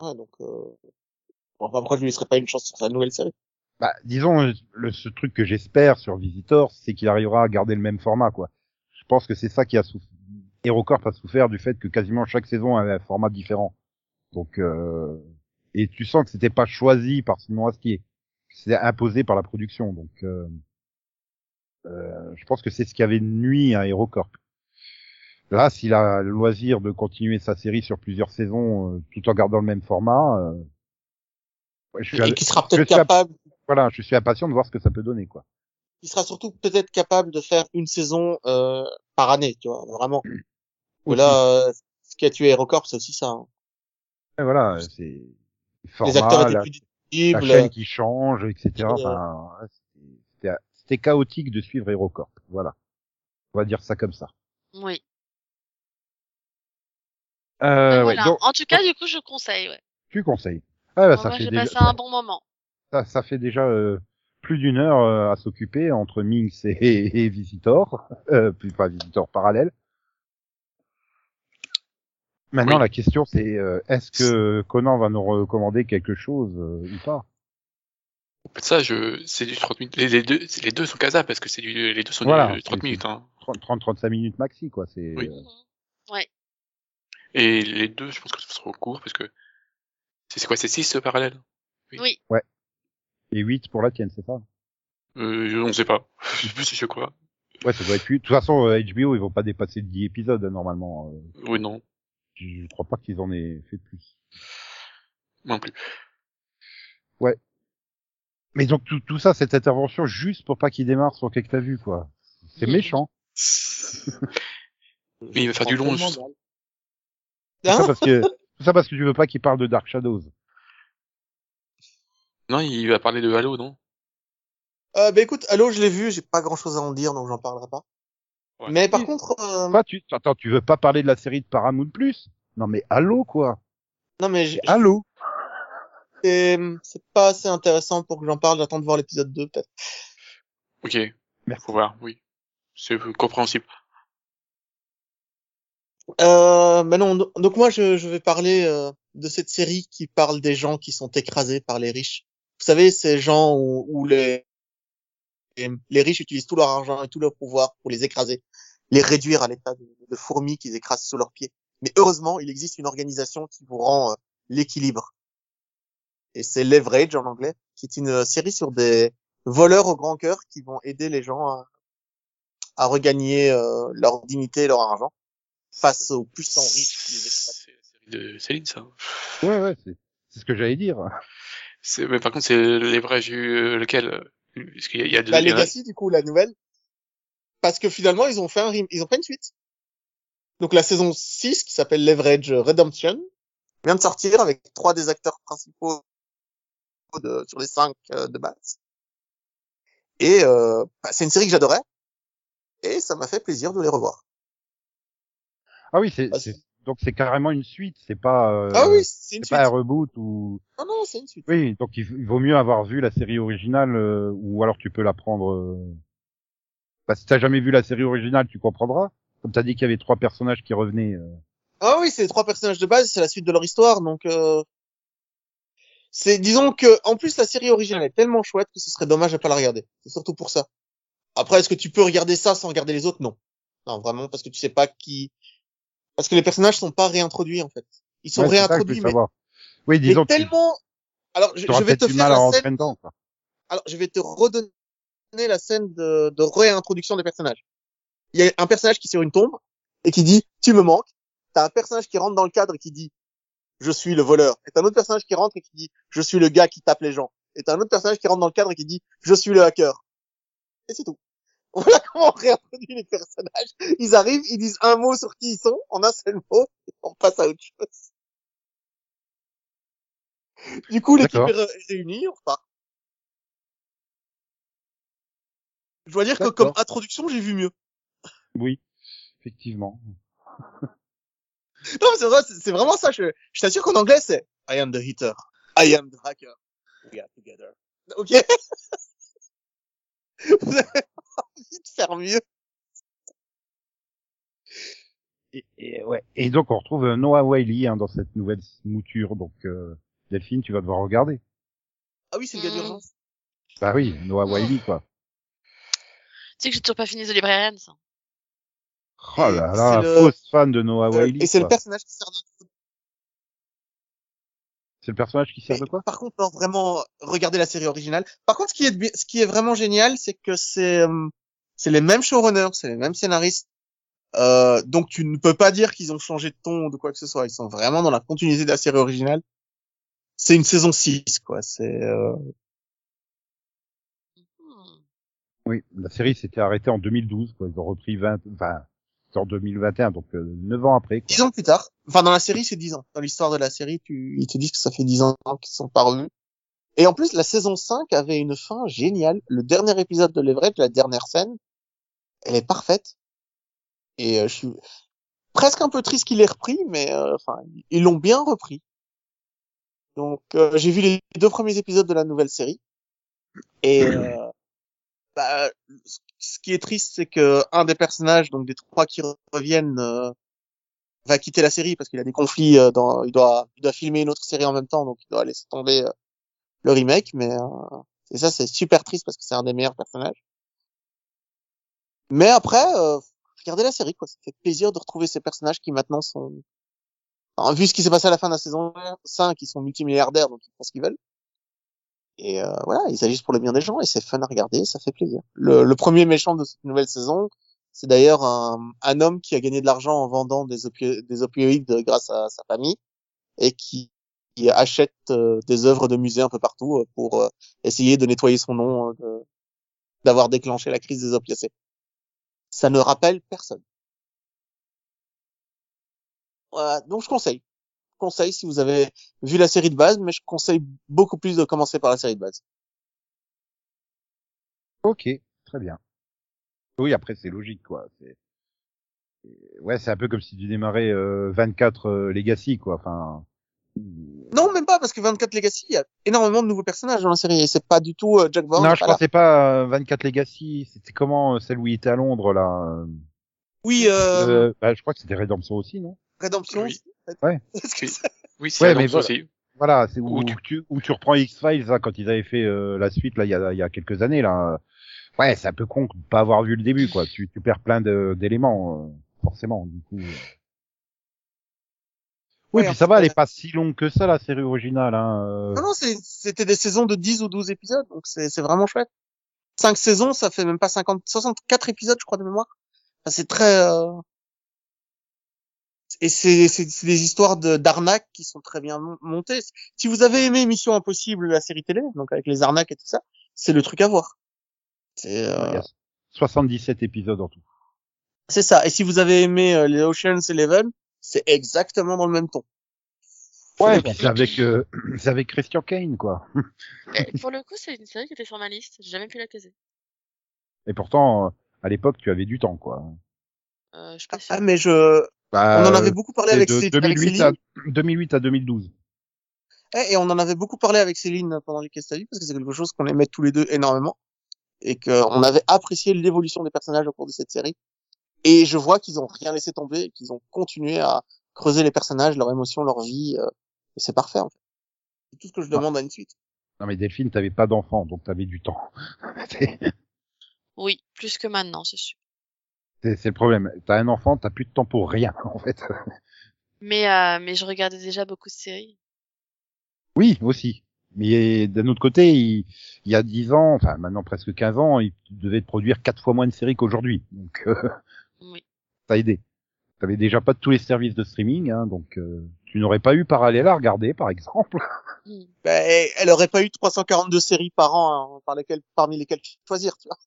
Ouais, donc, euh... bon, enfin, pourquoi je lui laisserais pas une chance sur sa nouvelle série Bah, disons, le, ce truc que j'espère sur Visitor, c'est qu'il arrivera à garder le même format, quoi. Je pense que c'est ça qui a souffert. HeroCorp a souffert du fait que quasiment chaque saison avait un format différent. Donc, euh... et tu sens que c'était pas choisi par Simon Astier. C'était imposé par la production. Donc, euh... euh, je pense que c'est ce qui avait nuit à HeroCorp. Là, s'il a le loisir de continuer sa série sur plusieurs saisons, euh, tout en gardant le même format, euh... je suis Et qui sera peut-être capable, voilà, je suis impatient de voir ce que ça peut donner, quoi. qui sera surtout peut-être capable de faire une saison euh, par année, tu vois, vraiment. Ou Aussi. là, euh, ce qui a tué HeroCorp, c'est aussi ça. hein. Et voilà, c'est les acteurs étaient la, plus la disponibles. chaîne qui change, etc. euh, Enfin, c'était- chaotique de suivre HeroCorp. Voilà. On va dire ça comme ça. Oui. Euh, ouais, voilà. donc, En tout cas, du coup, je conseille. Ouais. tu conseilles. Ah, bah, ça Moi, fait j'ai déjà, passé un bon moment. ça, ça fait déjà euh, plus d'une heure euh, à s'occuper entre Minx et, et Visitor, euh, puis pas Visitor parallèle. Maintenant, Oui. la question c'est euh, est-ce que Conan va nous recommander quelque chose euh, ou pas? Ça, je, c'est du 30 minutes. Les, les deux, les deux sont casables parce que c'est du, les deux sont Voilà, du 30 c'est- minutes, hein. 30-35 minutes maxi, quoi. C'est Oui. euh, Et les deux, je pense que ce sera court parce que c'est quoi, c'est 6 parallèles? Oui. et 8 pour la tienne, c'est ça? Euh, on sait pas. Je sais plus si je crois. Ouais, ça doit être 8. De toute façon, euh, HBO, ils vont pas dépasser le 10 épisodes hein, normalement. Euh, Oui, non. je, je crois pas qu'ils en aient fait plus. Non plus. Mais donc tout, tout ça, cette intervention, juste pour pas qu'il démarre sur quelque que t'as vu, quoi. C'est méchant. Mais il va faire du long. Tout ça Hein parce que tout ça parce que tu veux pas qu'il parle de Dark Shadows. Non, il va parler de Halo, non? Euh, bah écoute, Halo, je l'ai vu, j'ai pas grand chose à en dire, donc j'en parlerai pas. Ouais. Mais par Oui. contre, euh, Quoi, tu attends, tu veux pas parler de la série de Paramount Plus? Non mais allô quoi non mais j'ai- Allô c'est c'est pas assez intéressant pour que j'en parle, j'attends de voir l'épisode 2 peut-être. Ok. Merci. Faut voir, oui. C'est compréhensible. Euh, bah non, do- donc moi je, je vais parler euh, de cette série qui parle des gens qui sont écrasés par les riches. Vous savez, ces gens où, où les, les les riches utilisent tout leur argent et tout leur pouvoir pour les écraser, les réduire à l'état de, de fourmis qu'ils écrasent sous leurs pieds. Mais heureusement, il existe une organisation qui vous rend euh, l'équilibre. Et c'est Leverage en anglais, qui est une euh, série sur des voleurs au grand cœur qui vont aider les gens à, à regagner euh, leur dignité et leur argent face aux puissants riches. C'est la série de Céline, ça. Ouais ouais, c'est c'est ce que j'allais dire. C'est, mais par contre, c'est les vrais jeux, lequel? euh, Parce qu'il y a, il y a deux, La il y en a- Legacy, du coup, la nouvelle. Parce que finalement, ils ont fait un, rem- ils ont fait une suite. Donc la saison 6, qui s'appelle Leverage Redemption, vient de sortir avec trois des acteurs principaux de, sur les cinq euh, de base. Et euh, bah, c'est une série que j'adorais. Et ça m'a fait plaisir de les revoir. Ah oui, c'est donc c'est carrément une suite, c'est pas euh, ah oui, c'est pas un reboot ou Non, non, c'est une suite. oui, donc il, il vaut mieux avoir vu la série originale euh, ou alors tu peux la prendre euh... bah, si t'as jamais vu la série originale, tu comprendras. Comme t'as dit qu'il y avait trois personnages qui revenaient euh, Ah oui, c'est les trois personnages de base, c'est la suite de leur histoire, donc euh... c'est disons que en plus la série originale est tellement chouette que ce serait dommage de pas la regarder. C'est surtout pour ça. Après, est-ce que tu peux regarder ça sans regarder les autres? Non, non vraiment parce que tu sais pas qui, parce que les personnages sont pas réintroduits en fait. Ils sont ouais, réintroduits, mais. Oui, mais disons que tu tellement. Alors je, vais te faire la scène. dedans. Alors je vais te redonner la scène de, de réintroduction des personnages. Il y a un personnage qui est sur une tombe et qui dit tu me manques. T'as un personnage qui rentre dans le cadre et qui dit je suis le voleur. Et t'as un autre personnage qui rentre et qui dit je suis le gars qui tape les gens. Et t'as un autre personnage qui rentre dans le cadre et qui dit je suis le hacker. Et c'est tout. Voilà comment on réintroduit les personnages. Ils arrivent, ils disent un mot sur qui ils sont, en un seul mot, et on passe à autre chose. Du coup, l'équipe est ré- réunie, on repart. Je dois dire que comme introduction, j'ai vu mieux. Oui, effectivement. Non, mais c'est vrai, c'est vraiment ça. Je, je t'assure qu'en anglais, c'est I am the hitter. I am the hacker. We are together. Ok? Vous avez envie de faire mieux. et, et- ouais. Et donc on retrouve euh, Noah Wiley hein, dans cette nouvelle mouture. Donc euh, Delphine, tu vas devoir regarder. Ah oui, c'est le gars Mm. d'urgence. Bah oui, Noah Wiley quoi. Tu sais que j'ai toujours pas fini The Librarians. hein. Oh là là, le- fausse fan de Noah Wiley. et c'est le personnage qui sert de C'est le personnage qui sert de quoi? Par contre, non, vraiment, regardez la série originale. Par contre, ce qui est, ce qui est vraiment génial, c'est que c'est, euh, c'est les mêmes showrunners, c'est les mêmes scénaristes. Euh, donc tu ne peux pas dire qu'ils ont changé de ton ou de quoi que ce soit. Ils sont vraiment dans la continuité de la série originale. C'est une saison 6, quoi. C'est, euh. Oui, la série s'était arrêtée en 2012. Quoi. Ils ont repris 20, enfin, en 2021, donc euh, 9 ans après. Quoi. 10 ans plus tard. Enfin, dans la série, c'est 10 ans. Dans l'histoire de la série, tu, ils te disent que ça fait 10 ans qu'ils sont pas revus. Et en plus, la saison 5 avait une fin géniale. Le dernier épisode de l'Everett, la dernière scène, elle est parfaite. Et euh, je suis presque un peu triste qu'il ait repris, mais euh, enfin, ils l'ont bien repris. Donc, euh, j'ai vu les deux premiers épisodes de la nouvelle série. Et euh, bah, ce qui est triste, c'est que un des personnages, donc des trois qui reviennent, euh, va quitter la série parce qu'il a des conflits. euh, dans, il doit, il doit filmer une autre série en même temps, donc il doit laisser tomber euh, le remake. Mais euh, et ça, c'est super triste parce que c'est un des meilleurs personnages. Mais après, euh, regardez la série, quoi. Ça fait plaisir de retrouver ces personnages qui maintenant sont, vu ce qui s'est passé à la fin de la saison 5, ils sont multimilliardaires, donc ils font ce qu'ils veulent. Et euh, voilà, ils agissent pour le bien des gens et c'est fun à regarder, ça fait plaisir. Le, le premier méchant de cette nouvelle saison, c'est d'ailleurs un, un homme qui a gagné de l'argent en vendant des, opio- des opioïdes grâce à sa famille et qui, qui achète euh, des œuvres de musée un peu partout euh, pour euh, essayer de nettoyer son nom, d'avoir déclenché la crise des opiacés. Ça ne rappelle personne. Donc je conseille. Je conseille si vous avez vu la série de base, mais je conseille beaucoup plus de commencer par la série de base. Ok, très bien. Oui, après c'est logique quoi. C'est ouais, c'est un peu comme si tu démarrais euh, 24 euh, Legacy quoi. Enfin. Non, même pas, parce que 24 Legacy, il y a énormément de nouveaux personnages dans la série, et c'est pas du tout euh, Jack Bauer. non, je pensais pas euh, 24 Legacy. C'était comment euh, celle où il était à Londres là euh, Oui, euh, euh, bah, Je crois que c'était Redemption aussi, non? Redemption. Oui. Ouais. Que Oui. ça- Oui, c'est Ouais, mais voilà. aussi. Voilà, c'est où, Où tu... où tu reprends X Files hein, quand ils avaient fait euh, la suite là il y a, il y a quelques années là. Ouais, c'est un peu con de pas avoir vu le début quoi. Tu, tu perds plein d'éléments euh, forcément du coup. euh. Oui, Ouais, puis ça va, elle euh, est pas si longue que ça la série originale. Hein. euh. Non, non, c'était des saisons de 10 ou 12 épisodes, donc c'est c'est vraiment chouette. 5 saisons, ça fait même pas 50, 64 épisodes, je crois, de mémoire. Enfin, c'est très... euh, Et c'est c'est- c'est des histoires de d'arnaques qui sont très bien mon- montées. Si vous avez aimé Mission Impossible, la série télé, donc avec les arnaques et tout ça, c'est le truc à voir. C'est euh, Il y a 77 épisodes en tout. c'est ça. Et si vous avez aimé euh, les Ocean's Eleven, c'est exactement dans le même ton. Ouais, puis c'est avec euh, c'est avec Christian Kane quoi. Eh, pour le coup, c'est une série qui était sur ma liste. J'ai jamais pu la caser. Et pourtant euh, à l'époque tu avais du temps quoi. Euh, je Ah, sûre. mais je... Bah, on en avait beaucoup parlé avec, de Cé- avec 2008 Céline. à 2008 à 2012. Eh, et on en avait beaucoup parlé avec Céline pendant les questions parce que c'est quelque chose qu'on aimait tous les deux énormément et qu'on avait apprécié l'évolution des personnages au cours de cette série. Et je vois qu'ils ont rien laissé tomber, et qu'ils ont continué à creuser les personnages, leurs émotions, leur vie. euh, et c'est parfait en fait. C'est tout ce que je demande à une suite. Non mais Delphine, t'avais pas d'enfant, donc t'avais du temps. Oui, plus que maintenant, c'est sûr. C'est- c'est le problème. T'as un enfant, t'as plus de temps pour rien en fait. Mais, euh, mais je regardais déjà beaucoup de séries. Oui, aussi. Mais d'un autre côté, il, il y a 10 ans, enfin maintenant presque 15 ans, il devait te produire quatre fois moins de séries qu'aujourd'hui. Donc euh, Oui. ça a aidé. T'avais déjà pas tous les services de streaming, hein, donc euh, tu n'aurais pas eu Parallèle à regarder, par exemple. Hmm. Ben, elle aurait pas eu 342 séries par an hein, par lesquelles, parmi lesquelles choisir, tu vois.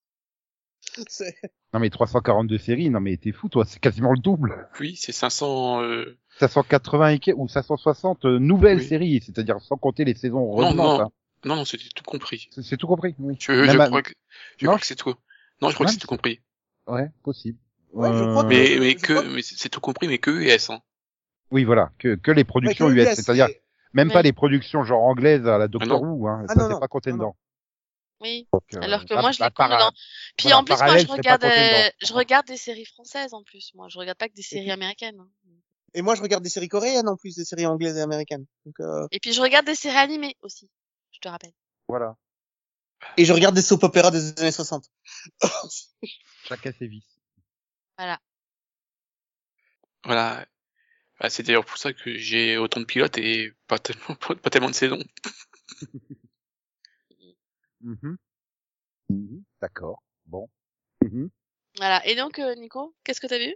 Non mais 342 séries, non mais t'es fou toi, c'est quasiment le double. Oui, c'est 500. Euh... 580 et que- ou 560 euh, nouvelles Oui. séries, c'est-à-dire sans compter les saisons Non, revenantes. non, hein. non, non, c'était tout compris. C'est- tout compris, oui. Je, je à- crois que, je Non, crois que c'est tout. Non, je crois Ouais. que c'est tout compris. Ouais, possible. Ouais, je crois que- Mais, Euh, mais je que, crois- mais c'est tout compris, mais que US, hein. Oui, voilà, que, que les productions Ouais, que US, US, c'est-à-dire c'est- même Ouais. pas les productions genre anglaises à la Doctor Ah Who, hein, Ah ça non, c'est non. pas compté Non, non. dedans. Oui. Donc, euh, Alors que bah, moi, je bah, les compte dans. Puis voilà, en plus, moi, je regarde, euh, je regarde des séries françaises en plus. Moi, je regarde pas que des séries américaines. hein. Et moi, je regarde des séries coréennes en plus, des séries anglaises et américaines. Donc, euh, Et puis, je regarde des séries animées aussi. Je te rappelle. Voilà. Et je regarde des soap opéras des années 60. Chacun ses vices. Voilà. Bah, c'est d'ailleurs pour ça que j'ai autant de pilotes et pas tellement, pas tellement de saisons. Mhm. Mhm. D'accord. Bon. Mhm. Voilà. Et donc, euh, Nico, qu'est-ce que t'as vu?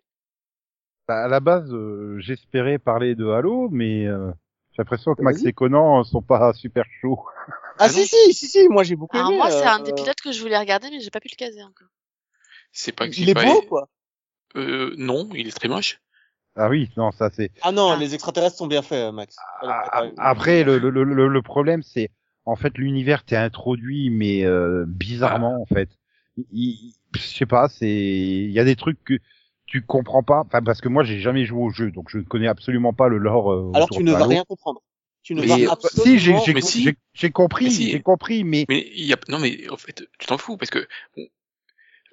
Bah, à la base, euh, j'espérais parler de Halo, mais euh, j'ai l'impression que Max Vas-y. et Conan sont pas super chauds. Ah, Ah si, si, si, si, moi j'ai beaucoup Alors aimé. moi, c'est euh, un des pilotes que je voulais regarder, mais j'ai pas pu le caser encore. C'est pas que Il j'ai est pas- beau, quoi. Euh, non, il est très moche. Ah oui, non, ça c'est. Ah non, Ah. les extraterrestres sont bien faits, Max. Ah, Après, le, le, le, le problème, c'est en fait l'univers t'est introduit, mais euh, bizarrement en fait. Il- je sais pas, c'est il y a des trucs que tu comprends pas, enfin parce que moi j'ai jamais joué au jeu, donc je ne connais absolument pas le lore. euh, Alors tu ne vas rien comprendre. Tu ne Mais- vas absolument si j'ai si. j'ai- j'ai compris, Mais si. j'ai compris, mais Mais il y a, non mais en fait, tu t'en fous parce que bon,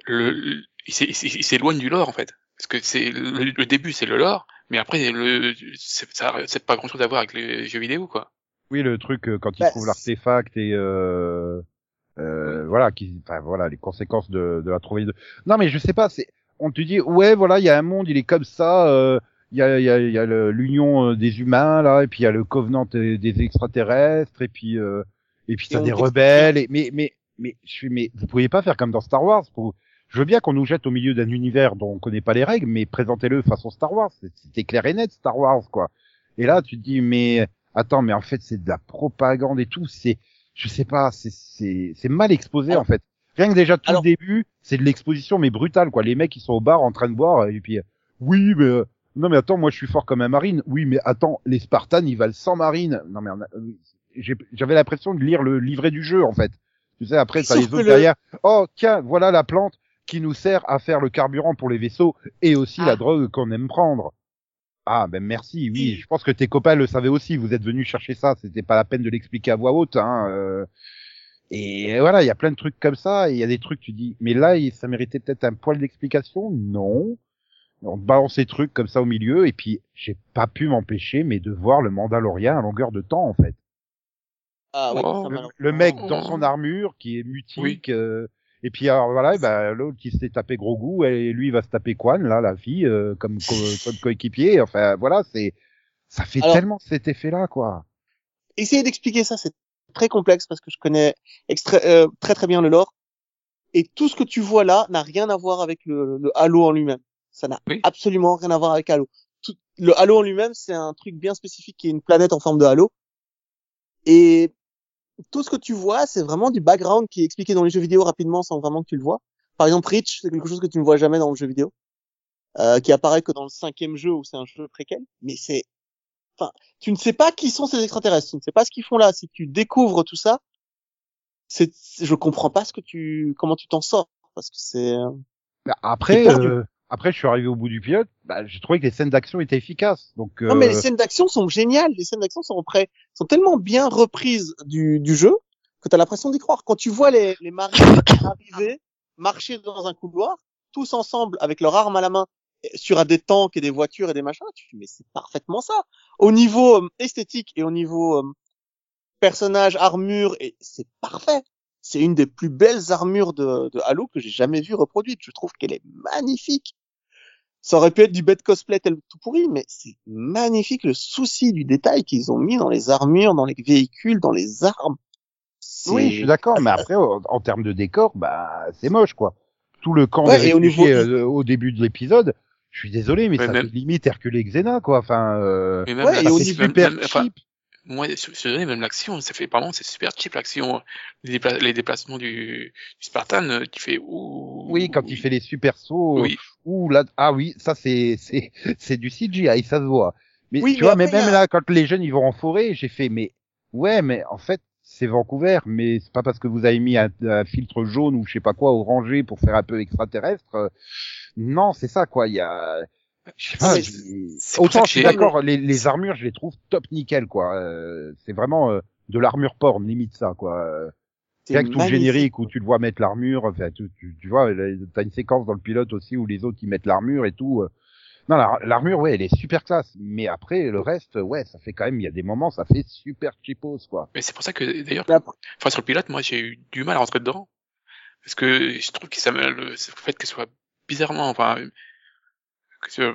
le, le- il s'é- il s'é- il s'éloigne du lore en fait. Parce que c'est le, le début c'est le lore, mais après le c'est ça c'est pas grand chose à voir avec les jeux vidéo quoi. Oui le truc euh, quand il Bah, trouve l'artefact et euh, euh, voilà qui, enfin voilà les conséquences de, de la trouvaille de. Non mais je sais pas, c'est on te dit ouais voilà il y a un monde il est comme ça. euh, il y a, y a, y a l'union euh, des humains là et puis il y a le covenant des, des extraterrestres et puis euh, et puis t'as des rebelles et mais mais mais je suis mais vous pourriez pas faire comme dans Star Wars pour je veux bien qu'on nous jette au milieu d'un univers dont on connaît pas les règles mais présentez-le façon Star Wars C'est- c'était clair et net Star Wars quoi et là tu te dis mais attends mais en fait c'est de la propagande et tout. C'est je sais pas c'est c'est c'est mal exposé Alors- en fait. Rien que déjà tout alors- le début c'est de l'exposition mais brutale quoi. Les mecs ils sont au bar en train de boire et puis oui mais euh, non mais attends moi je suis fort comme un marine. Oui mais attends les Spartans ils valent 100 marines. Non mais euh, j'avais l'impression de lire le livret du jeu en fait. Tu sais après Sauf les autres le- derrière. Oh tiens voilà la plante qui nous sert à faire le carburant pour les vaisseaux et aussi Ah. la drogue qu'on aime prendre ah ben merci oui je pense que tes copains le savaient aussi vous êtes venus chercher ça c'était pas la peine de l'expliquer à voix haute hein euh. et voilà il y a plein de trucs comme ça et il y a des trucs tu dis mais là il- ça méritait peut-être un poil d'explication? Non on te balance ces trucs comme ça au milieu et puis j'ai pas pu m'empêcher mais de voir le Mandalorien à longueur de temps en fait Ah Oh, ça le, m'a- le mec Oh. dans son armure qui est mutique Oui. euh, et puis alors voilà bah, l'autre qui s'est tapé gros goût et lui il va se taper Quan là la fille euh, comme co comme coéquipier enfin voilà c'est ça fait Alors- tellement cet effet là quoi Essayer d'expliquer ça, c'est très complexe parce que je connais extra- euh, très très bien le lore. Et tout ce que tu vois là n'a rien à voir avec le, le Halo en lui-même. Ça n'a Oui. absolument rien à voir avec Halo. Tout- le Halo en lui-même, c'est un truc bien spécifique qui est une planète en forme de Halo. Et tout ce que tu vois, c'est vraiment du background qui est expliqué dans les jeux vidéo rapidement sans vraiment que tu le vois. Par exemple, Reach, c'est quelque chose que tu ne vois jamais dans le jeu vidéo, euh, qui apparaît que dans le cinquième jeu où c'est un jeu préquel. Mais c'est, enfin, tu ne sais pas qui sont ces extraterrestres, tu ne sais pas ce qu'ils font là. Si tu découvres tout ça, c'est, je comprends pas ce que tu, comment tu t'en sors, parce que c'est, euh, Bah, après après je suis arrivé au bout du pilote bah, j'ai trouvé que les scènes d'action étaient efficaces donc non mais les euh, scènes d'action sont géniales. Les scènes d'action sont prêts, sont tellement bien reprises du, du jeu que t'as l'impression d'y croire. Quand tu vois les, les marines arriver, marcher dans un couloir, tous ensemble avec leur arme à la main sur des tanks et des voitures et des machins, tu te dis mais c'est parfaitement ça. Au niveau euh, esthétique et au niveau euh, personnage, armure, et c'est parfait. C'est une des plus belles armures de, de Halo que j'ai jamais vu reproduite. Je trouve qu'elle est magnifique. Ça aurait pu être du bête cosplay tel tout pourri, mais c'est magnifique le souci du détail qu'ils ont mis dans les armures, dans les véhicules, dans les armes. Oui je suis d'accord mais après en, en termes de décor bah c'est moche quoi. Tout le camp Ouais, des et au réfugiés niveau- euh, au début de l'épisode je suis désolé mais Ouais, ça même- fait limite Hercule et Xena quoi. Enfin euh, Mais même Ouais, et au c'est niveau- super même- enfin, cheap moi, je je dirais même l'action, ça fait, pardon, c'est super cheap l'action. Les, dépla- les déplacements du, du Spartan, euh, tu fais ouh. Oui, quand il fait les super sauts. Oui. Ouh là, ah oui, ça c'est c'est c'est du CGI, ça se voit. Mais Oui, tu mais vois, mais même a- là, quand les jeunes ils vont en forêt, j'ai fait, mais ouais, mais en fait c'est Vancouver, mais c'est pas parce que vous avez mis un, un filtre jaune ou je sais pas quoi orangé pour faire un peu extraterrestre. euh, Non, c'est ça quoi. Il y a, ça Autant je suis d'accord, les, les armures, je les trouve top nickel quoi. Euh, c'est vraiment euh, de l'armure porn limite ça quoi. Euh, Rien que tout le générique où tu le vois mettre l'armure, enfin, tu, tu, tu vois, t'as une séquence dans le pilote aussi où les autres ils mettent l'armure et tout. euh. Non, la- l'armure, ouais, elle est super classe. Mais après, le reste, ouais, ça fait quand même, il y a des moments, ça fait super cheapos, quoi. Mais c'est pour ça que d'ailleurs, enfin sur le pilote, moi j'ai eu du mal à rentrer dedans parce que je trouve que ça me le, le fait que ce soit bizarrement, enfin,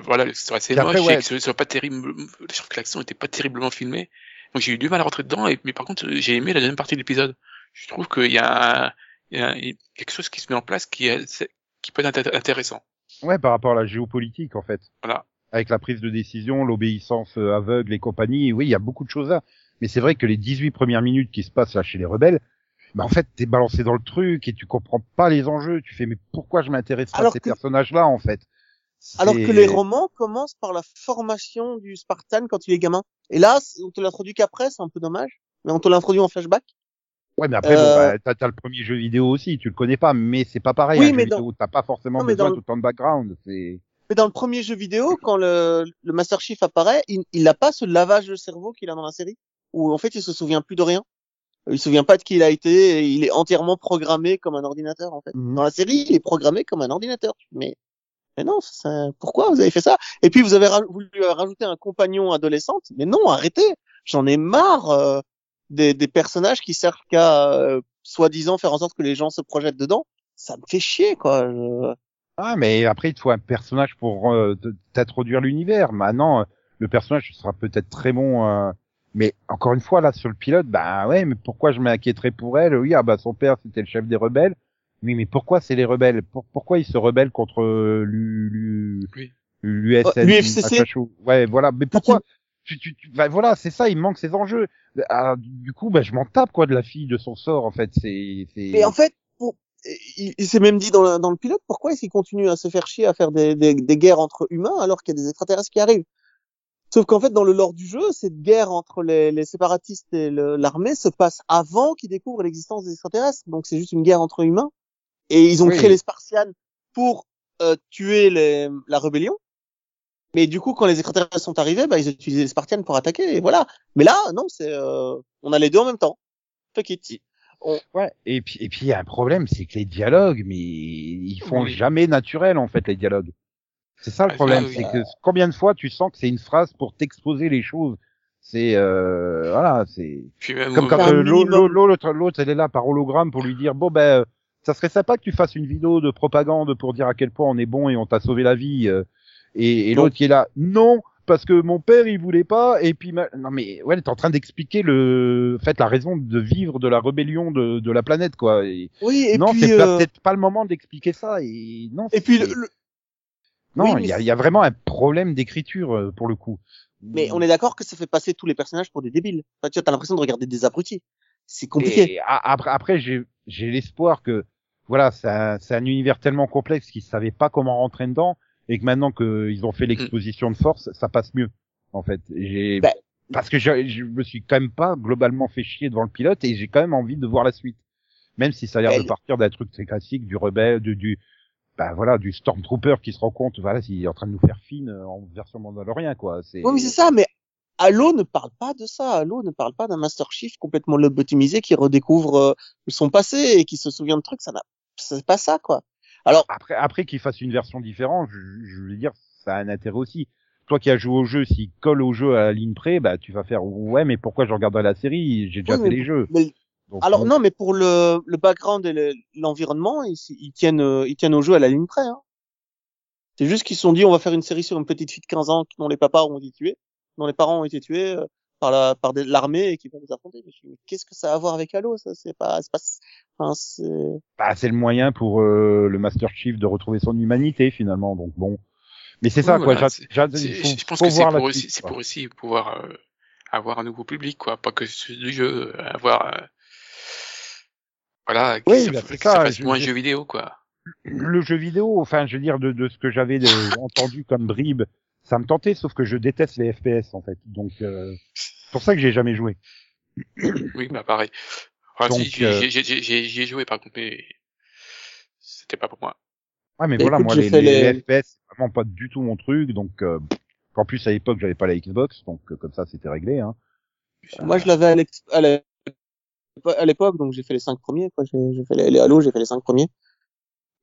voilà, que ce soit assez Puis après, moche ouais. et que ce soit pas terrible, je trouve que l'action était pas terriblement filmée. Donc j'ai eu du mal à rentrer dedans. Et mais par contre, j'ai aimé la deuxième partie de l'épisode. Je trouve qu'il y a, un- il y a quelque chose qui se met en place qui est qui peut être intér- intéressant. Ouais, par rapport à la géopolitique, en fait. Voilà. Avec la prise de décision, l'obéissance euh, aveugle et compagnie, oui, il y a beaucoup de choses là. Mais c'est vrai que les 18 premières minutes qui se passent là chez les rebelles, bah en fait, t'es balancé dans le truc et tu comprends pas les enjeux. Tu fais, mais pourquoi je m'intéresse pas à ces que- personnages-là, en fait? Alors que les romans commencent par la formation du Spartan quand il est gamin. Et là, on te l'introduit qu'après, c'est un peu dommage. Mais on te l'introduit en flashback. Ouais, mais après, bon, Euh, bah, t'as, le premier jeu vidéo aussi, tu le connais pas, mais c'est pas pareil. Oui, un jeu mais vidéo, t'as pas forcément Non, besoin dans le- de background. C'est... Mais dans le premier jeu vidéo, quand le, le Master Chief apparaît, il, il n'a pas ce lavage de cerveau qu'il a dans la série, où en fait il se souvient plus de rien. Il se souvient pas de qui il a été, et il est entièrement programmé comme un ordinateur en fait. Mhm. Dans la série, il est programmé comme un ordinateur. Mais, mais non, ça- pourquoi vous avez fait ça? Et puis vous avez voulu rajouter un compagnon adolescente, mais non, arrêtez J'en ai marre euh, des, des personnages qui servent qu'à euh, soi-disant faire en sorte que les gens se projettent dedans. Ça me fait chier quoi. Je- Ah, mais après, il faut un personnage pour euh, t'introduire l'univers. Maintenant, euh, le personnage sera peut-être très bon, euh, mais encore une fois, là, sur le pilote, bah ouais, mais pourquoi je m'inquiéterais pour elle? Oui, ah bah son père, c'était le chef des rebelles. Oui, mais pourquoi c'est les rebelles? Pour- Pourquoi ils se rebellent contre euh, l'U- l'U- Oui. l'USN Oh, Ouais, voilà. Mais pourquoi? Tu, tu, tu- bah, voilà, c'est ça, il manque ces enjeux. Ah, du coup, bah, je m'en tape quoi de la fille, de son sort, en fait. C'est, c'est. Mais en fait, pour- il, il s'est même dit dans le, dans le pilote, pourquoi est-ce qu'il continue à se faire chier à faire des, des, des guerres entre humains alors qu'il y a des extraterrestres qui arrivent? Sauf qu'en fait, dans le lore du jeu, cette guerre entre les, les séparatistes et l'armée se passe avant qu'ils découvrent l'existence des extraterrestres. Donc c'est juste une guerre entre humains. Et ils ont Oui. créé les Spartianes pour euh, tuer les, la rébellion. Mais du coup, quand les extraterrestres sont arrivés, bah, ils ont utilisé les Spartianes pour attaquer. Et voilà. Mais là, non, c'est euh, on a les deux en même temps. Fuck it. Ouais, et puis et puis il y a un problème, c'est que les dialogues, mais ils font Oui. jamais naturel en fait les dialogues. C'est ça le Ah, problème, oui. c'est que combien de fois tu sens que c'est une phrase pour t'exposer les choses. C'est euh, voilà, c'est comme quand l'autre l'autre elle est là par hologramme pour lui dire bon ben euh, ça serait sympa que tu fasses une vidéo de propagande pour dire à quel point on est bon et on t'a sauvé la vie euh, et, et l'autre qui est là non parce que mon père il voulait pas et puis ma- non mais ouais t'es en train d'expliquer le en fait la raison de vivre de la rébellion de, de la planète quoi et Oui, et non puis, c'est euh, peut-être pas le moment d'expliquer ça et non et puis le- le, non oui, il mais y y a vraiment un problème d'écriture euh, pour le coup Mais on est d'accord que ça fait passer tous les personnages pour des débiles. Enfin, tu vois, t'as l'impression de regarder des abrutis. C'est compliqué. Et après, après j'ai j'ai l'espoir que voilà, c'est un, c'est un univers tellement complexe qu'ils savaient pas comment rentrer dedans et que maintenant qu'ils ont fait l'exposition de force, ça passe mieux. En fait, j'ai Ben, parce que je, je me suis quand même pas globalement fait chier devant le pilote et j'ai quand même envie de voir la suite. Même si ça a l'air Ben, de partir d'un truc très classique, du rebelle, du, du bah voilà, du stormtrooper qui se rend compte, voilà, s'il est en train de nous faire fine euh, en version mandalorien quoi. C'est Oui, mais c'est ça, mais Halo ne parle pas de ça. Halo ne parle pas d'un Master Chief complètement lobotomisé qui redécouvre euh, son passé et qui se souvient de trucs. Ça n'a, c'est pas ça, quoi. Alors, après, après qu'il fasse une version différente, je, je veux dire, ça a un intérêt aussi. Toi qui as joué au jeu, s'il colle au jeu à la ligne près, bah tu vas faire ouais, mais pourquoi je regarderai la série? J'ai déjà Oui, fait mais- les jeux. mais- Donc, alors non, mais pour le, le background et le- l'environnement, ils, ils tiennent, euh, ils tiennent au jeu à la ligne près. Hein. C'est juste qu'ils se sont dit, on va faire une série sur une petite fille de 15 ans dont les papas ont été tués, dont les parents ont été tués euh, par la par des- l'armée et qui vont les affronter. Qu'est-ce que ça a à voir avec Halo Ça, c'est pas, c'est pas, enfin, c'est. Bah, c'est le moyen pour euh, le Master Chief de retrouver son humanité finalement. Donc bon, mais c'est ça Oui, quoi. voilà, je pense que c'est pour aussi, c'est pour aussi pouvoir euh, avoir un nouveau public, quoi, pas que du jeu, euh, avoir euh, voilà, que Oui, ça, bah, c'est que ça ça, fasse je- moins je- jeu vidéo, quoi. le jeu vidéo, enfin, je veux dire de, de ce que j'avais entendu comme bribe, ça me tentait, sauf que je déteste les FPS en fait. Donc euh, c'est pour ça que j'ai jamais joué. Oui, bah pareil. Enfin, Donc, si, j'y euh, j'ai- j'ai- j'ai- j'y ai joué par contre, mais c'était pas pour moi. Ouais, mais voilà, écoute, moi les, FPS, c'est vraiment pas du tout mon truc. Donc euh, en plus à l'époque j'avais pas la Xbox, donc euh, comme ça c'était réglé. Hein. Moi, je l'avais à l'ex- à la- à l'époque, donc j'ai fait les cinq premiers, quoi. J'ai j'ai fait les, les Halo, j'ai fait les cinq premiers.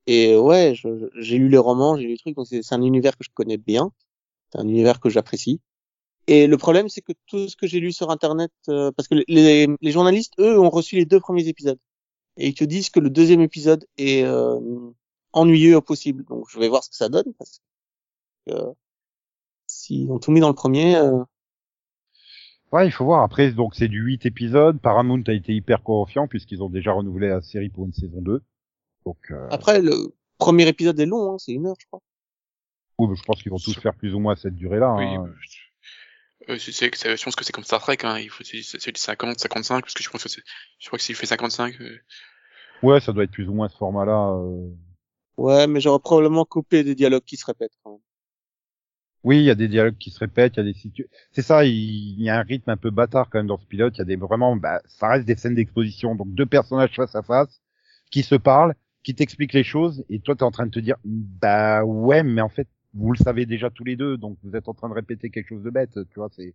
Et ouais, j'ai lu les romans, j'ai lu les trucs, donc c'est c'est un univers que je connais bien. C'est un univers que j'apprécie. Et le problème, c'est que tout ce que j'ai lu sur Internet, euh, parce que les, les journalistes, eux, ont reçu les deux premiers épisodes. Et ils te disent que le deuxième épisode est euh, ennuyeux au possible. Donc je vais voir ce que ça donne, parce que euh, s'ils ont tout mis dans le premier, euh, Ouais, il faut voir. Après, donc c'est du 8 épisodes. Paramount a été hyper confiant puisqu'ils ont déjà renouvelé la série pour une saison 2. Donc, euh, après le premier épisode est long, hein, c'est une heure, je crois. Oui, je pense qu'ils vont tous faire plus ou moins cette durée-là. Oui, hein. euh, c'est, c'est, c'est- je pense que c'est comme Star Trek, hein. Il faut, c'est, c'est du 50, 55, parce que je pense que c'est, je crois que s'il fait 55, euh, Ouais, ça doit être plus ou moins ce format-là. euh. Ouais, mais j'aurais probablement coupé des dialogues qui se répètent. Quand même. Oui, il y a des dialogues qui se répètent, il y a des situations. C'est ça, il il y a un rythme un peu bâtard quand même dans ce pilote. Il y a des vraiment, bah, ça reste des scènes d'exposition. Donc deux personnages face à face qui se parlent, qui t'expliquent les choses, et toi t'es en train de te dire, bah ouais, mais en fait vous le savez déjà tous les deux, donc vous êtes en train de répéter quelque chose de bête. Tu vois, c'est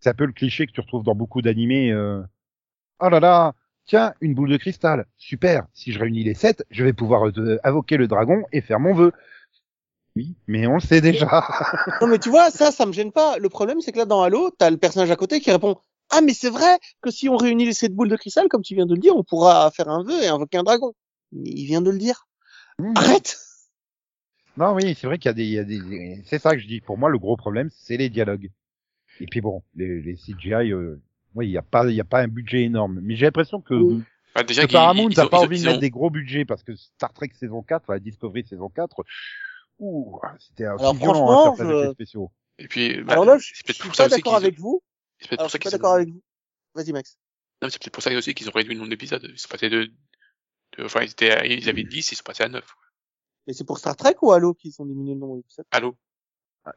c'est un peu le cliché que tu retrouves dans beaucoup d'animés. euh. Oh là là, tiens, une boule de cristal, super. Si je réunis les sept, je vais pouvoir euh, invoquer le dragon et faire mon vœu. Oui, mais on le sait déjà. Non, mais tu vois, ça, ça me gêne pas. Le problème, c'est que là, dans Halo, t'as le personnage à côté qui répond Ah, mais c'est vrai que si on réunit les sept boules de cristal, comme tu viens de le dire, on pourra faire un vœu et invoquer un dragon. Il vient de le dire. Hmm. Arrête Non, oui, c'est vrai qu'il y a des, il y a des, c'est ça que je dis. Pour moi, le gros problème, c'est les dialogues. Et puis bon, les, les CGI, euh, oui, il y a pas, il y a pas un budget énorme. Mais j'ai l'impression que, Oui. bah, déjà que Paramount ils n'a pas ils ont- envie de mettre ont- des gros budgets parce que Star Trek saison 4, enfin, Discovery saison 4, ouh, c'était Alors, violent, hein, je- spéciaux. Et puis, bah, Alors là, je, c'est je suis pas d'accord avec vous. c'est peut-être Alors, pour je ça suis pas qu'ils d'accord avec vous. Vas-y, Max. Non, mais c'est peut-être pour ça aussi qu'ils ont réduit le nombre d'épisodes. Ils sont passés de, de- enfin, ils étaient, à- ils avaient 10, ils sont passés à 9. Mais c'est pour Star Trek ou Halo qu'ils ont diminué le nombre d'épisodes Allô?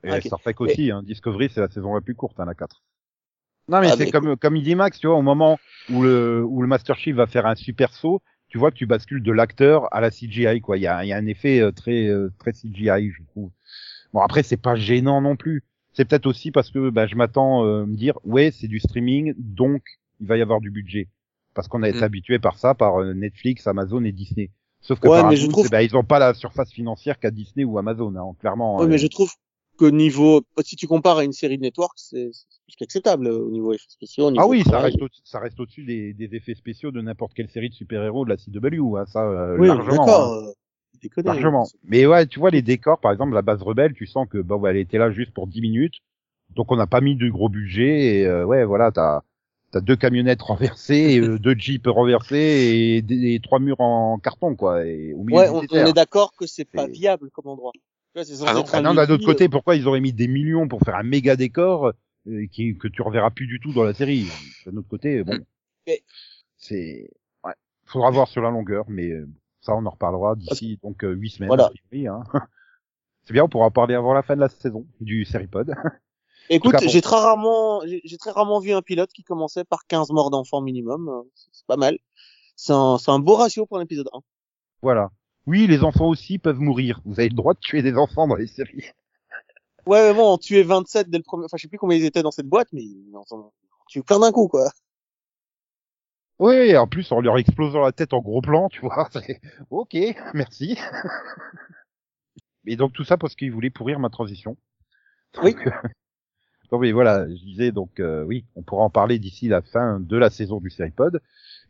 Et Ok. Star Trek aussi, hein. Discovery, c'est la saison la plus courte, hein, la 4. Non, mais Ah, c'est mais comme, comme il dit Max, tu vois, au moment où le, où le Master Chief va faire un super saut, tu vois que tu bascules de l'acteur à la CGI, quoi. Il y a, il y a un effet euh, très, euh, très CGI, je trouve. Bon, après, c'est pas gênant non plus. C'est peut-être aussi parce que, bah, je m'attends euh, me dire, ouais, c'est du streaming, donc il va y avoir du budget. Parce qu'on a été Mm. habitué par ça, par euh, Netflix, Amazon et Disney. Sauf que Ouais, mais Paramount, je trouve- eh ben, ils ont pas la surface financière qu'a Disney ou Amazon, hein, clairement. Oui, euh, mais je trouve que niveau, si tu compares à une série de network, c'est plus qu'acceptable euh, au niveau effets spéciaux. au niveau Ah oui, ça reste, au- ça reste au-dessus des, des effets spéciaux de n'importe quelle série de super-héros de la CW, hein, ça, euh, Oui, largement. hein, euh, déconner. largement. Mais ouais, tu vois, les décors, par exemple, la base rebelle, tu sens que, bah, elle était là juste pour 10 minutes, donc on n'a pas mis de gros budget, et euh, ouais, voilà, t'as, t'as deux camionnettes renversées, euh, deux jeeps renversés, et, des, et trois murs en carton, quoi, et au milieu Ouais, on, on est d'accord que c'est pas viable comme endroit. Tu vois, Ah non, Ah non, d'un autre côté, vie, pourquoi ils auraient mis des millions pour faire un méga décor euh, qui, que tu reverras plus du tout dans la série? D'un autre côté, bon. Mais- c'est, ouais, faudra voir sur la longueur, mais euh, ça, on en reparlera d'ici donc euh, huit semaines. Voilà. hein. C'est bien, on pourra en parler avant la fin de la saison du Seripod. Écoute, bon. j'ai très rarement, j'ai très rarement vu un pilote qui commençait par 15 morts d'enfants minimum. euh, C'est pas mal. C'est un, un beau ratio pour l'épisode 1. voilà. Oui, les enfants aussi peuvent mourir. Vous avez le droit de tuer des enfants dans les séries. Ouais, mais bon, on tuait 27 dès le premier, enfin, je sais plus combien ils étaient dans cette boîte, mais ils en ont tué plein d'un coup, quoi. Oui, en plus, en leur explosant la tête en gros plan, tu vois. Ok, merci. Et donc tout ça parce qu'ils voulaient pourrir ma transition. Oui. Donc, oui, voilà, je disais donc euh, oui, on pourra en parler d'ici la fin de la saison du Seripod,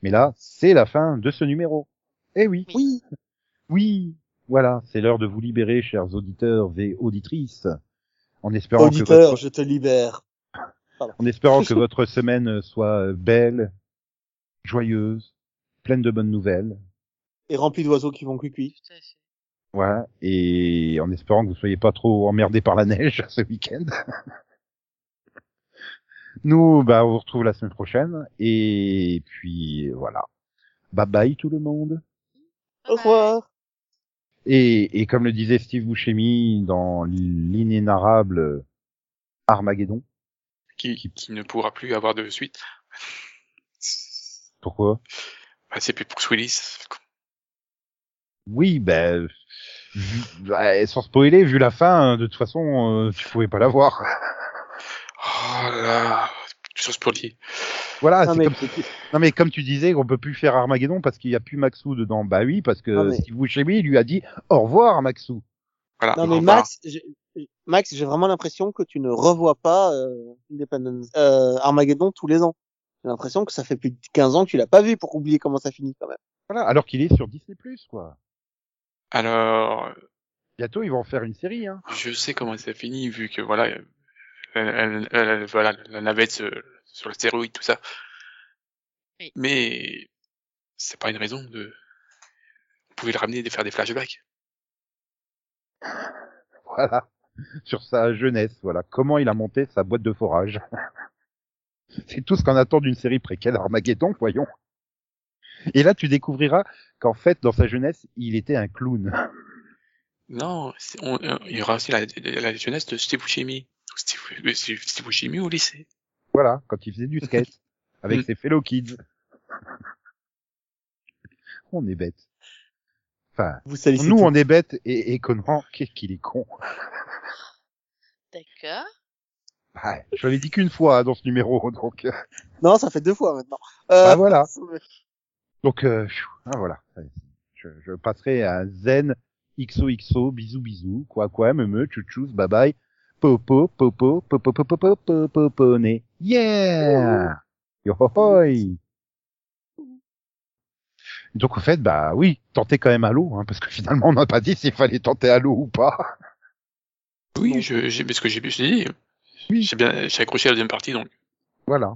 mais là, c'est la fin de ce numéro. Eh oui, Oui. oui, voilà, c'est l'heure de vous libérer, chers auditeurs et auditrices, en espérant que votre, je te libère. en espérant que votre semaine soit belle, joyeuse, pleine de bonnes nouvelles. Et rempli d'oiseaux qui vont cuicui. Ouais, et en espérant que vous soyez pas trop emmerdés par la neige ce week-end. Nous, bah, on vous retrouve la semaine prochaine, et puis voilà. Bye bye tout le monde. Au revoir. Et, et comme le disait Steve Buscemi dans l'inénarrable Armageddon, Qui, qui ne pourra plus avoir de suite. pourquoi? Bah, c'est plus pour Willis. Oui, ben, vu- bah, sans spoiler, vu la fin, de toute façon, euh, tu pouvais pas la Oh là, chose pour dire. Voilà, Non, c'est mais- comme non mais comme tu disais, on peut plus faire Armageddon parce qu'il y a plus Maxou dedans. Bah oui, parce que mais- Steve Buscemi lui a dit au revoir Maxou. Voilà. Non mais. Max, j'ai- Max, j'ai vraiment l'impression que tu ne revois pas euh, Independence, euh, Armageddon tous les ans. J'ai l'impression que ça fait plus de 15 ans que tu l'as pas vu pour oublier comment ça finit quand même. Voilà, alors qu'il est sur Disney quoi. Alors, Bientôt ils vont en faire une série. Hein. je sais comment ça finit vu que voilà, euh, elle- elle- elle- voilà la navette sur le stéroïde tout ça. Oui. Mais c'est pas une raison de. Vous pouvez le ramener et faire des flashbacks. Voilà, sur sa jeunesse. Voilà, comment il a monté sa boîte de forage. c'est tout ce qu'on attend d'une série préquelle Armageddon, voyons. Et là, tu découvriras qu'en fait, dans sa jeunesse, il était un clown. Non, on- euh, il y aura aussi la, la jeunesse de Steve Buscemi. Steve, Steve Steve Buscemi au lycée. Voilà, quand il faisait du skate avec Mm. ses fellow kids. On est bête. Enfin, Vous salissez nous on est bête et, et Conan, qu'est-ce qu'il est con. D'accord. Ouais, je l'avais dit qu'une fois hein, dans ce numéro, donc euh, Non, ça fait deux fois maintenant. Euh, Ah, voilà. donc euh, pfiou, ah, voilà. Je, je passerai à Zen XOXO, bisous bisous, quoi quoi, me me, chouchous, bye bye, popo popo popo popo popo popo né, yeah, yo. Donc en fait, bah oui, tentez quand même Halo, hein, parce que finalement on n'a pas dit s'il fallait tenter Halo ou pas. Oui, je, j'ai, parce que j'ai, dit. Oui. J'ai bien, j'ai accroché à la deuxième partie donc. Voilà.